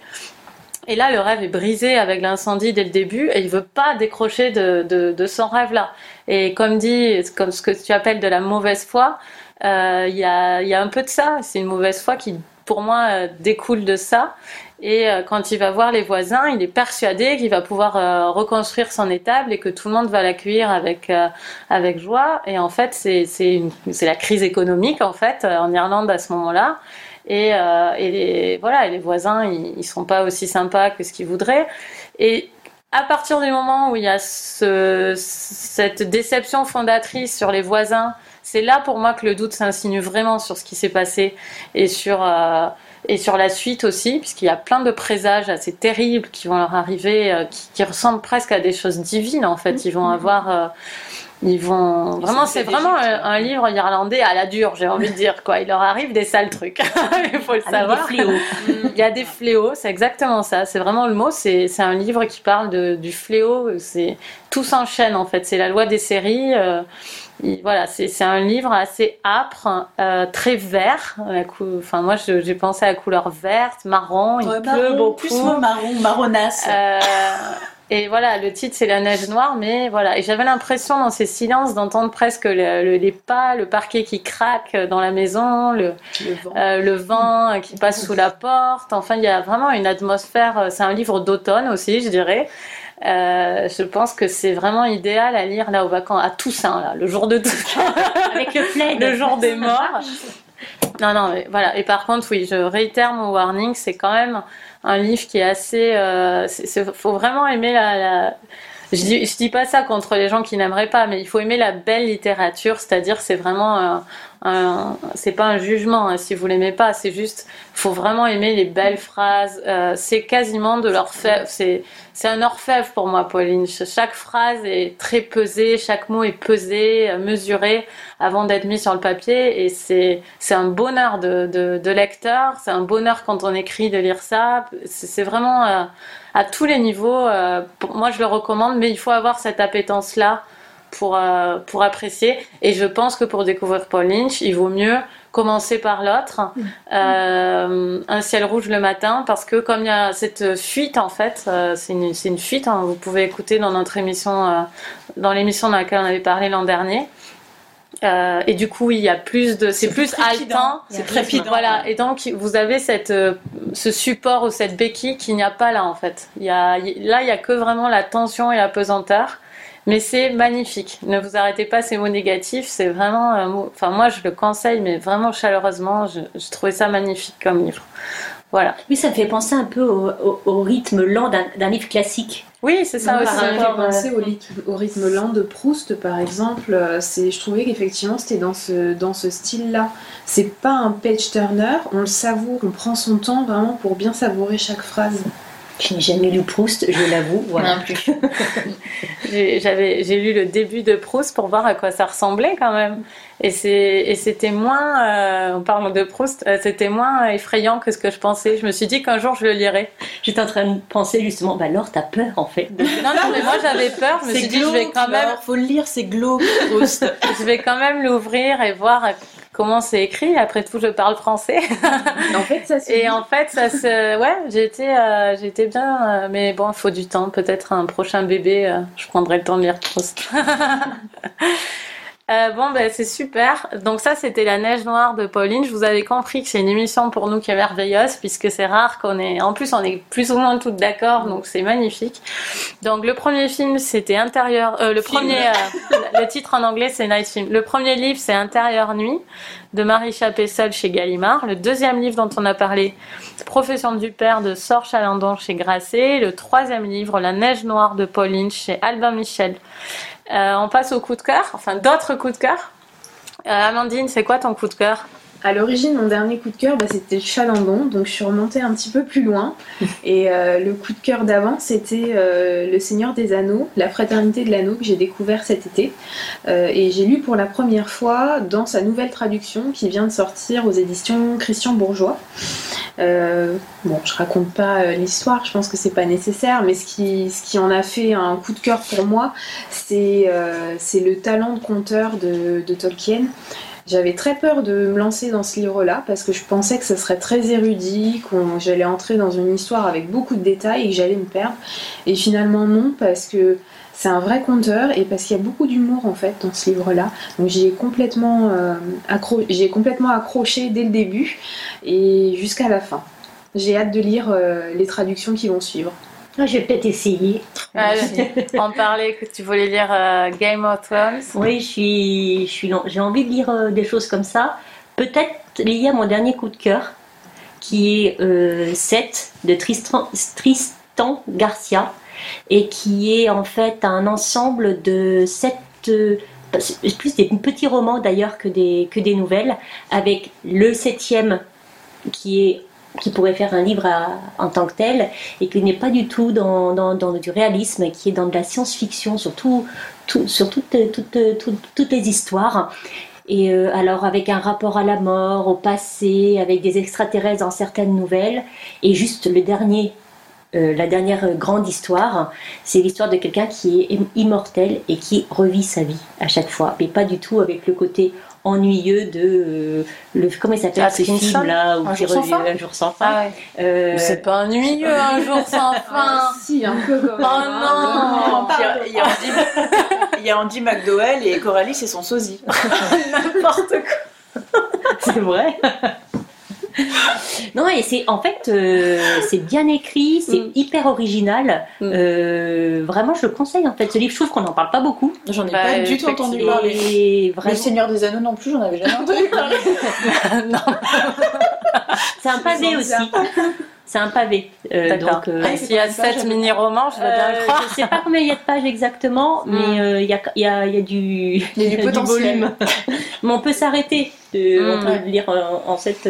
Et là, le rêve est brisé avec l'incendie dès le début et il veut pas décrocher de, de, son rêve-là. Et comme dit, comme ce que tu appelles de la mauvaise foi, euh, il y, a, y, a, un peu de ça. C'est une mauvaise foi qui, pour moi, euh, découle de ça. Et euh, quand il va voir les voisins, il est persuadé qu'il va pouvoir reconstruire son étable et que tout le monde va l'accueillir avec avec joie. Et en fait, c'est c'est la crise économique en fait en Irlande à ce moment-là. Et, et les, voilà, et les voisins, ils, ils sont pas aussi sympas que ce qu'ils voudraient. Et à partir du moment où il y a ce, cette déception fondatrice sur les voisins, c'est là pour moi que le doute s'insinue vraiment sur ce qui s'est passé et sur et sur la suite aussi, puisqu'il y a plein de présages assez terribles qui vont leur arriver, euh, qui, ressemblent presque à des choses divines en fait. Ils vont avoir, euh, ils vont vraiment, c'est vraiment un, livre irlandais à la dure, j'ai envie de dire quoi. Il leur arrive des sales trucs, il faut le savoir. Des fléaux. Il y a des fléaux, c'est exactement ça. C'est vraiment le mot. C'est un livre qui parle de, du fléau. C'est tout s'enchaîne en fait. C'est la loi des séries. Euh, voilà, c'est un livre assez âpre, euh, très vert. Enfin, moi, j'ai pensé à la couleur verte, marron. Il pleut beaucoup. Plus marron, marronasse. Euh, et voilà, le titre c'est La neige noire, mais voilà. Et j'avais l'impression dans ces silences d'entendre presque les pas, le parquet qui craque dans la maison, le, le vent, euh, qui passe sous la porte. Enfin, il y a vraiment une atmosphère. C'est un livre d'automne aussi, je dirais. Euh, je pense que c'est vraiment idéal à lire là aux vacances, à Toussaint, là, le jour de Toussaint. Avec le plaid. le jour des morts. Non, non, mais voilà. Et par contre, oui, je réitère mon warning, c'est quand même un livre qui est assez. Euh, faut vraiment aimer la. Je dis, je dis pas ça contre les gens qui n'aimeraient pas, mais il faut aimer la belle littérature, c'est-à-dire c'est vraiment c'est pas un jugement hein, si vous l'aimez pas, c'est juste faut vraiment aimer les belles phrases. Euh, c'est quasiment de l'orfèvre, c'est un orfèvre pour moi, Pauline. Chaque phrase est très pesée, chaque mot est pesé, mesuré avant d'être mis sur le papier, et c'est un bonheur de, de, lecteur, c'est un bonheur quand on écrit de lire ça. C'est vraiment euh, à tous les niveaux. Euh, moi, je le recommande, mais il faut avoir cette appétence là pour, euh, pour apprécier. Et je pense que pour découvrir Paul Lynch, il vaut mieux commencer par l'autre, mm. euh, Un ciel rouge le matin, parce que comme il y a cette fuite en fait, euh, c'est une, une, fuite, hein, vous pouvez écouter dans notre émission, dans l'émission dans laquelle on avait parlé l'an dernier. et du coup, il y a plus de, c'est plus haletant, c'est trépidant. Voilà. Et donc, vous avez cette, ce support ou cette béquille qu'il n'y a pas là en fait. Il y a, là, il y a que vraiment la tension et la pesanteur. Mais c'est magnifique. Ne vous arrêtez pas ces mots négatifs. C'est vraiment un mot. Enfin, moi, je le conseille, mais vraiment chaleureusement. Je, je trouvais ça magnifique comme livre. Voilà. Oui, ça me fait penser un peu au, rythme lent d'un livre classique. Oui, c'est ça aussi. Ça me fait penser au, au, rythme lent de Proust, par exemple. Euh, c'est, je trouvais qu'effectivement, c'était dans ce, dans ce style-là. C'est pas un page turner. On le savoure, on prend son temps vraiment pour bien savourer chaque phrase. Je n'ai jamais lu Proust, je l'avoue. J'ai lu le début de Proust pour voir à quoi ça ressemblait quand même. Et, c'était moins, euh, on parle de Proust, euh, c'était moins effrayant que ce que je pensais. Je me suis dit qu'un jour je le lirais. J'étais en train de penser justement, bah alors t'as peur en fait. non, non, mais moi j'avais peur. Je me suis dit, je vais quand même. Faut le lire, c'est glauque, Proust. je vais quand même l'ouvrir et voir comment c'est écrit. Après tout, je parle français. en fait, ça Et en fait, ça se, ouais, j'étais, euh, j'étais bien, euh, mais bon, il faut du temps. Peut-être un prochain bébé, euh, je prendrai le temps de lire Proust. Euh, bon, ben c'est super. Donc ça, c'était La Neige Noire de Pauline. Je vous avais compris que c'est une émission pour nous qui est merveilleuse, puisque c'est rare qu'on est... En plus, on est plus ou moins toutes d'accord, donc c'est magnifique. Donc le premier film, c'était Intérieur... Euh, le premier... Euh, le titre en anglais, c'est Night Film. Le premier livre, c'est Intérieur Nuit, de Marie Chappé-Seul chez Gallimard. Le deuxième livre dont on a parlé, Profession du Père de Sor Chalandon chez Grasset. Le troisième livre, La Neige Noire de Pauline chez Albin Michel. Euh, on passe au coup de cœur, enfin d'autres coups de cœur. Euh, Amandine, c'est quoi ton coup de cœur? À l'origine, mon dernier coup de cœur, bah, c'était Chalandon, donc je suis remontée un petit peu plus loin. Et euh, le coup de cœur d'avant, c'était euh, Le Seigneur des Anneaux, La Fraternité de l'Anneau, que j'ai découvert cet été. Euh, et j'ai lu pour la première fois dans sa nouvelle traduction qui vient de sortir aux éditions Christian Bourgeois. bon, je raconte pas l'histoire, je pense que c'est pas nécessaire, mais ce qui, ce qui en a fait un coup de cœur pour moi, c'est le talent de conteur de, de Tolkien. J'avais très peur de me lancer dans ce livre-là parce que je pensais que ce serait très érudit, que j'allais entrer dans une histoire avec beaucoup de détails et que j'allais me perdre. Et finalement non, parce que c'est un vrai conteur et parce qu'il y a beaucoup d'humour en fait dans ce livre-là. Donc j'ai complètement, euh, complètement accroché dès le début et jusqu'à la fin. J'ai hâte de lire euh, les traductions qui vont suivre. Ah, je vais peut-être essayer. en parler que tu voulais lire euh, Game of Thrones. Oui, je suis, je suis, j'ai envie de lire euh, des choses comme ça. Peut-être lié à mon dernier coup de cœur, qui est euh, 7 de Tristan, Tristan Garcia, et qui est en fait un ensemble de 7 euh, plus des petits romans d'ailleurs que des, que des nouvelles, avec le septième qui est qui pourrait faire un livre en tant que tel et qui n'est pas du tout dans, du réalisme, qui est dans de la science-fiction, surtout tout, sur toutes, les histoires. Et euh, alors avec un rapport à la mort, au passé, avec des extraterrestres dans certaines nouvelles. Et juste le dernier, euh, la dernière grande histoire, c'est l'histoire de quelqu'un qui est immortel et qui revit sa vie à chaque fois, mais pas du tout avec le côté ennuyeux de euh, le comment il s'appelle ce film là où un jour, revient, un jour sans fin. Ah euh, c'est pas ennuyeux un jour sans fin. Ah, si un peu comme. Oh non. Il y, a, il y a Andy McDowell et Coralie c'est son sosie. N'importe quoi. C'est vrai. non, et c'est en fait, euh, c'est bien écrit, c'est mm. hyper original. Mm. Euh, vraiment, je le conseille en fait. Ce livre, je trouve qu'on n'en parle pas beaucoup. J'en ai bah, pas du tout entendu parler. Le Seigneur des Anneaux non plus, j'en avais jamais entendu parler. c'est un pavé aussi. C'est un pavé. Euh, donc, euh, ah, s'il y a 7 mini-romans, je vais bien le croire. Je sais pas combien il y a de pages exactement, mm. mais il y, a, y, a, y, a, du, il y a du, volume. mais on peut s'arrêter. On peut le lire en, cette,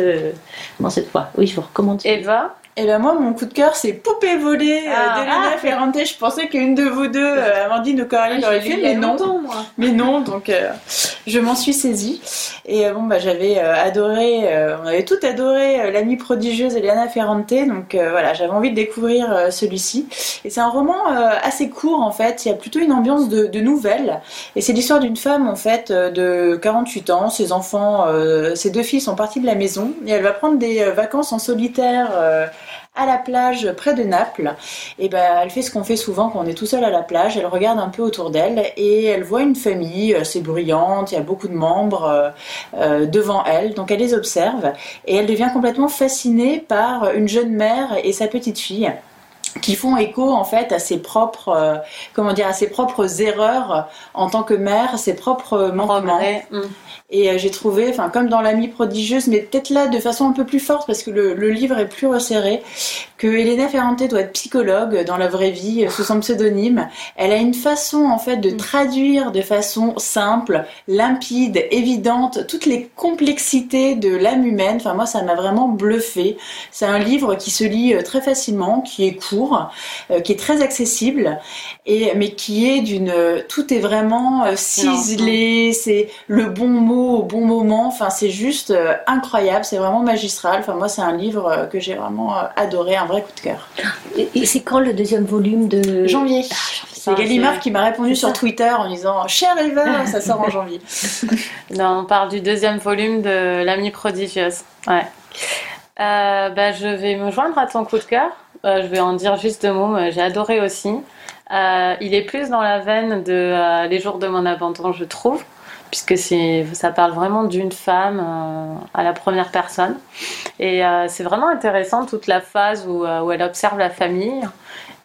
en cette fois. Oui, je vous recommande. Eva et eh ben moi, mon coup de cœur, c'est Poupée volée euh, ah, d'Elena ah, Ferrante. Je pensais qu'une de vous deux, euh, Amandine ou Coralie, ah, l'aurait fait, mais non. moi. Mais non, donc euh, je m'en suis saisie. Et bon, bah j'avais adoré, on avait tout adoré l'amie prodigieuse d'Elena Ferrante. Donc voilà, j'avais envie de découvrir celui-ci. Et c'est un roman assez court en fait. Il y a plutôt une ambiance de, de nouvelle. Et c'est l'histoire d'une femme en fait de 48 ans. Ses enfants, ses deux filles sont partis de la maison et elle va prendre des vacances en solitaire à la plage près de Naples. Et ben, elle fait ce qu'on fait souvent quand on est tout seul à la plage. Elle regarde un peu autour d'elle et elle voit une famille assez bruyante. Il y a beaucoup de membres euh, euh, devant elle. Donc elle les observe et elle devient complètement fascinée par une jeune mère et sa petite fille qui font écho en fait à ses propres euh, comment dire à ses propres erreurs en tant que mère, ses propres manquements. Mm. Et euh, j'ai trouvé, enfin comme dans l'amie prodigieuse, mais peut-être là de façon un peu plus forte parce que le, le livre est plus resserré, que Elena Ferrante doit être psychologue dans la vraie vie sous son pseudonyme. Elle a une façon en fait de mm. traduire de façon simple, limpide, évidente toutes les complexités de l'âme humaine. Enfin moi ça m'a vraiment bluffé. C'est un livre qui se lit euh, très facilement, qui est court, euh, qui est très accessible, et mais qui est d'une, tout est vraiment ciselé. C'est le bon mot au bon moment. Enfin, c'est juste euh, incroyable, c'est vraiment magistral. Enfin, moi, c'est un livre euh, que j'ai vraiment euh, adoré, un vrai coup de cœur. Et c'est quand le deuxième volume de janvier ah, C'est Gallimard qui m'a répondu sur Twitter en disant Cher Eva, ça sort en janvier. non, on parle du deuxième volume de L'amie prodigieuse. Ouais. bah, je vais me joindre à ton coup de cœur. je vais en dire juste deux mots. J'ai adoré aussi. il est plus dans la veine de Les jours de mon abandon, je trouve puisque ça parle vraiment d'une femme euh, à la première personne. Et euh, c'est vraiment intéressant toute la phase euh, où, elle observe la famille,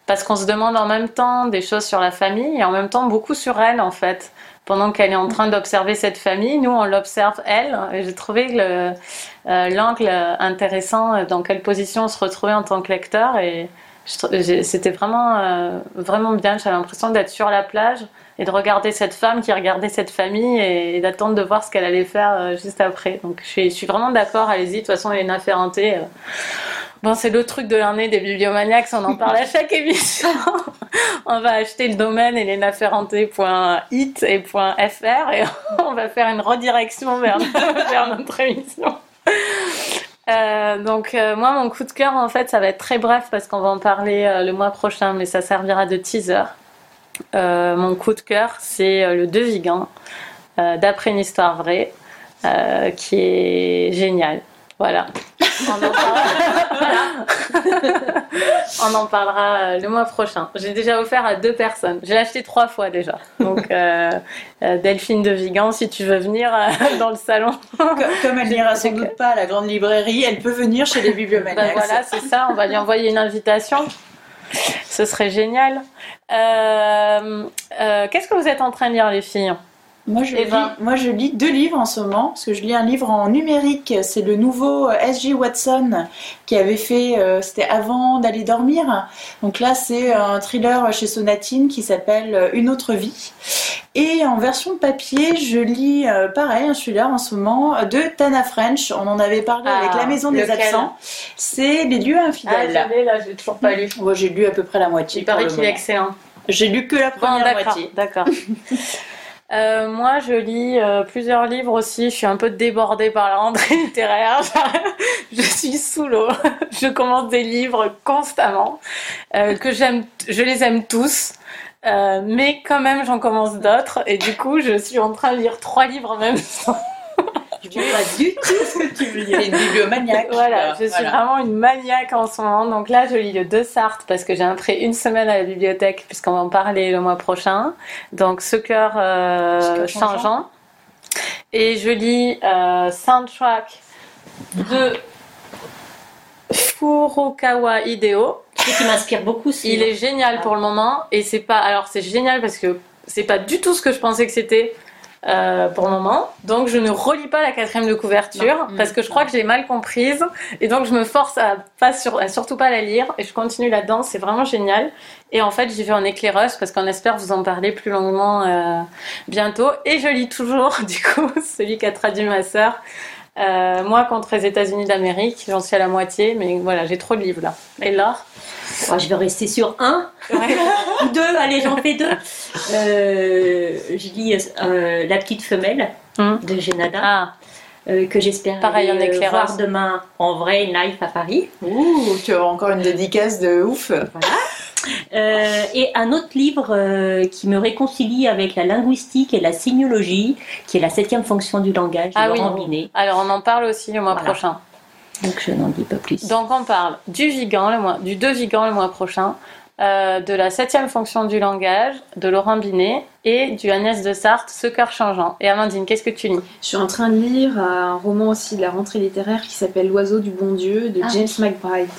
parce qu'on se demande en même temps des choses sur la famille et en même temps beaucoup sur elle en fait. Pendant qu'elle est en train d'observer cette famille, nous on l'observe elle. Et j'ai trouvé l'angle intéressant dans quelle position on se retrouvait en tant que lecteur et C'était vraiment, euh, vraiment bien. J'avais l'impression d'être sur la plage et de regarder cette femme qui regardait cette famille et, d'attendre de voir ce qu'elle allait faire euh, juste après. Donc je suis, vraiment d'accord, allez-y. De toute façon, Elena Ferrante, euh, bon, c'est le truc de l'année des bibliomaniacs, on en parle à chaque émission. on va acheter le domaine elenaferrante.it et .fr et on va faire une redirection vers, vers notre émission. Euh, donc euh, moi mon coup de cœur en fait ça va être très bref parce qu'on va en parler euh, le mois prochain mais ça servira de teaser. mon coup de cœur c'est le De Vigan d'après une histoire vraie qui est génial. Voilà. On en parlera, euh, le mois prochain. J'ai déjà offert à deux personnes. J'ai acheté trois fois déjà. Donc, euh, euh, Delphine de Vigan, si tu veux venir dans le salon. Comme, elle n'ira sans doute pas à la grande librairie, elle peut venir chez les bibliomaniacs. Ben voilà, c'est ça. On va lui envoyer une invitation. Ce serait génial. Qu'est-ce que vous êtes en train de lire, les filles? Moi je, lis, moi, je lis deux livres en ce moment, parce que je lis un livre en numérique, c'est le nouveau euh, S.J. Watson qui avait fait, euh, c'était avant d'aller dormir. Donc là, c'est un thriller chez Sonatine qui s'appelle euh, Une autre vie. Et en version papier, je lis pareil, un thriller en ce moment de Tana French. On en avait parlé avec La ah, Maison des Absents. C'est Les lieux infidèles. Ah, là, j'ai toujours pas lu. Moi, j'ai lu à peu près la moitié. Il paraît qu'il est excellent. J'ai lu que la première moitié. D'accord. Euh, moi, je lis euh, plusieurs livres aussi. Je suis un peu débordée par la rentrée littéraire. je suis sous l'eau. je commence des livres constamment euh, que j'aime. Je les aime tous. mais quand même, j'en commence d'autres. Et du coup, je suis en train de lire trois livres en même temps. Je vois pas du tout ce que tu veux dire. une bibliomaniaque. Voilà, je suis vraiment une maniaque en ce moment. Donc là, je lis le De Sartre parce que j'ai un prêt une semaine à la bibliothèque puisqu'on va en parler le mois prochain. Donc ce cœur euh, changeant. Et je lis euh, Soundtrack de Furukawa Hideo. qui m'inspire beaucoup. Il est génial pour le moment et c'est pas. Alors c'est génial parce que c'est pas du tout ce que je pensais que c'était. Euh, pour le moment. Donc je ne relis pas la quatrième de couverture parce que je crois que j'ai mal comprise et donc je me force à, pas sur, à surtout pas la lire et je continue là-dedans. C'est vraiment génial. Et en fait j'y vais en éclaireuse parce qu'on espère vous en parler plus longuement euh, bientôt. Et je lis toujours du coup celui qu'a traduit ma sœur. Euh, moi contre les États-Unis d'Amérique, j'en suis à la moitié, mais voilà, j'ai trop de livres là. Et là Oh, je vais rester sur un ou deux. Allez, j'en fais deux. Euh, je lis euh, La petite femelle hum. de Genada. Ah. Euh, que j'espère Pareil, en voir demain en vrai live à Paris. Ouh, tu as encore une dédicace de ouf. Voilà. Et un autre livre qui me réconcilie avec la linguistique et la signologie, qui est la septième fonction du langage de ah Laurent Binet. Alors on en parle aussi le mois prochain. Donc je n'en dis pas plus. Donc on parle du Vigan, le mois, du 2 Vigan le mois prochain, euh, de la septième fonction du langage, de Laurent Binet et du Agnès de Sarthe, Ce cœur changeant. Et Amandine, qu'est-ce que tu lis? Je suis en train de lire un roman aussi de la rentrée littéraire qui s'appelle L'oiseau du bon Dieu de ah. James McBride.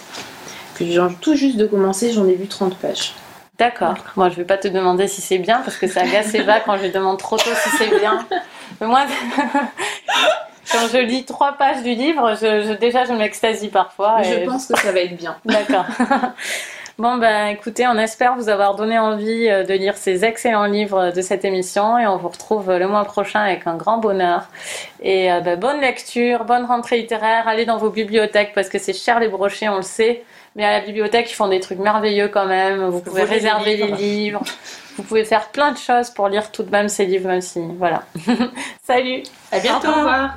Que j'ai tout juste de commencer, j'en ai vu 30 pages. D'accord. Moi, je vais pas te demander si c'est bien parce que ça agace Eva quand je lui demande trop tôt si c'est bien. Mais moi, quand je lis trois pages du livre, je, déjà je m'extasie parfois. Je pense que ça va être bien. D'accord. Bon, ben écoutez, on espère vous avoir donné envie euh, de lire ces excellents livres de cette émission et on vous retrouve le mois prochain avec un grand bonheur. Et euh, ben, bonne lecture, bonne rentrée littéraire, allez dans vos bibliothèques parce que c'est cher les brochets, on le sait. Mais à la bibliothèque, ils font des trucs merveilleux quand même. Vous pouvez réserver les livres. Vous pouvez faire plein de choses pour lire tout de même ces livres, même si. Voilà. Salut À bientôt. Au revoir.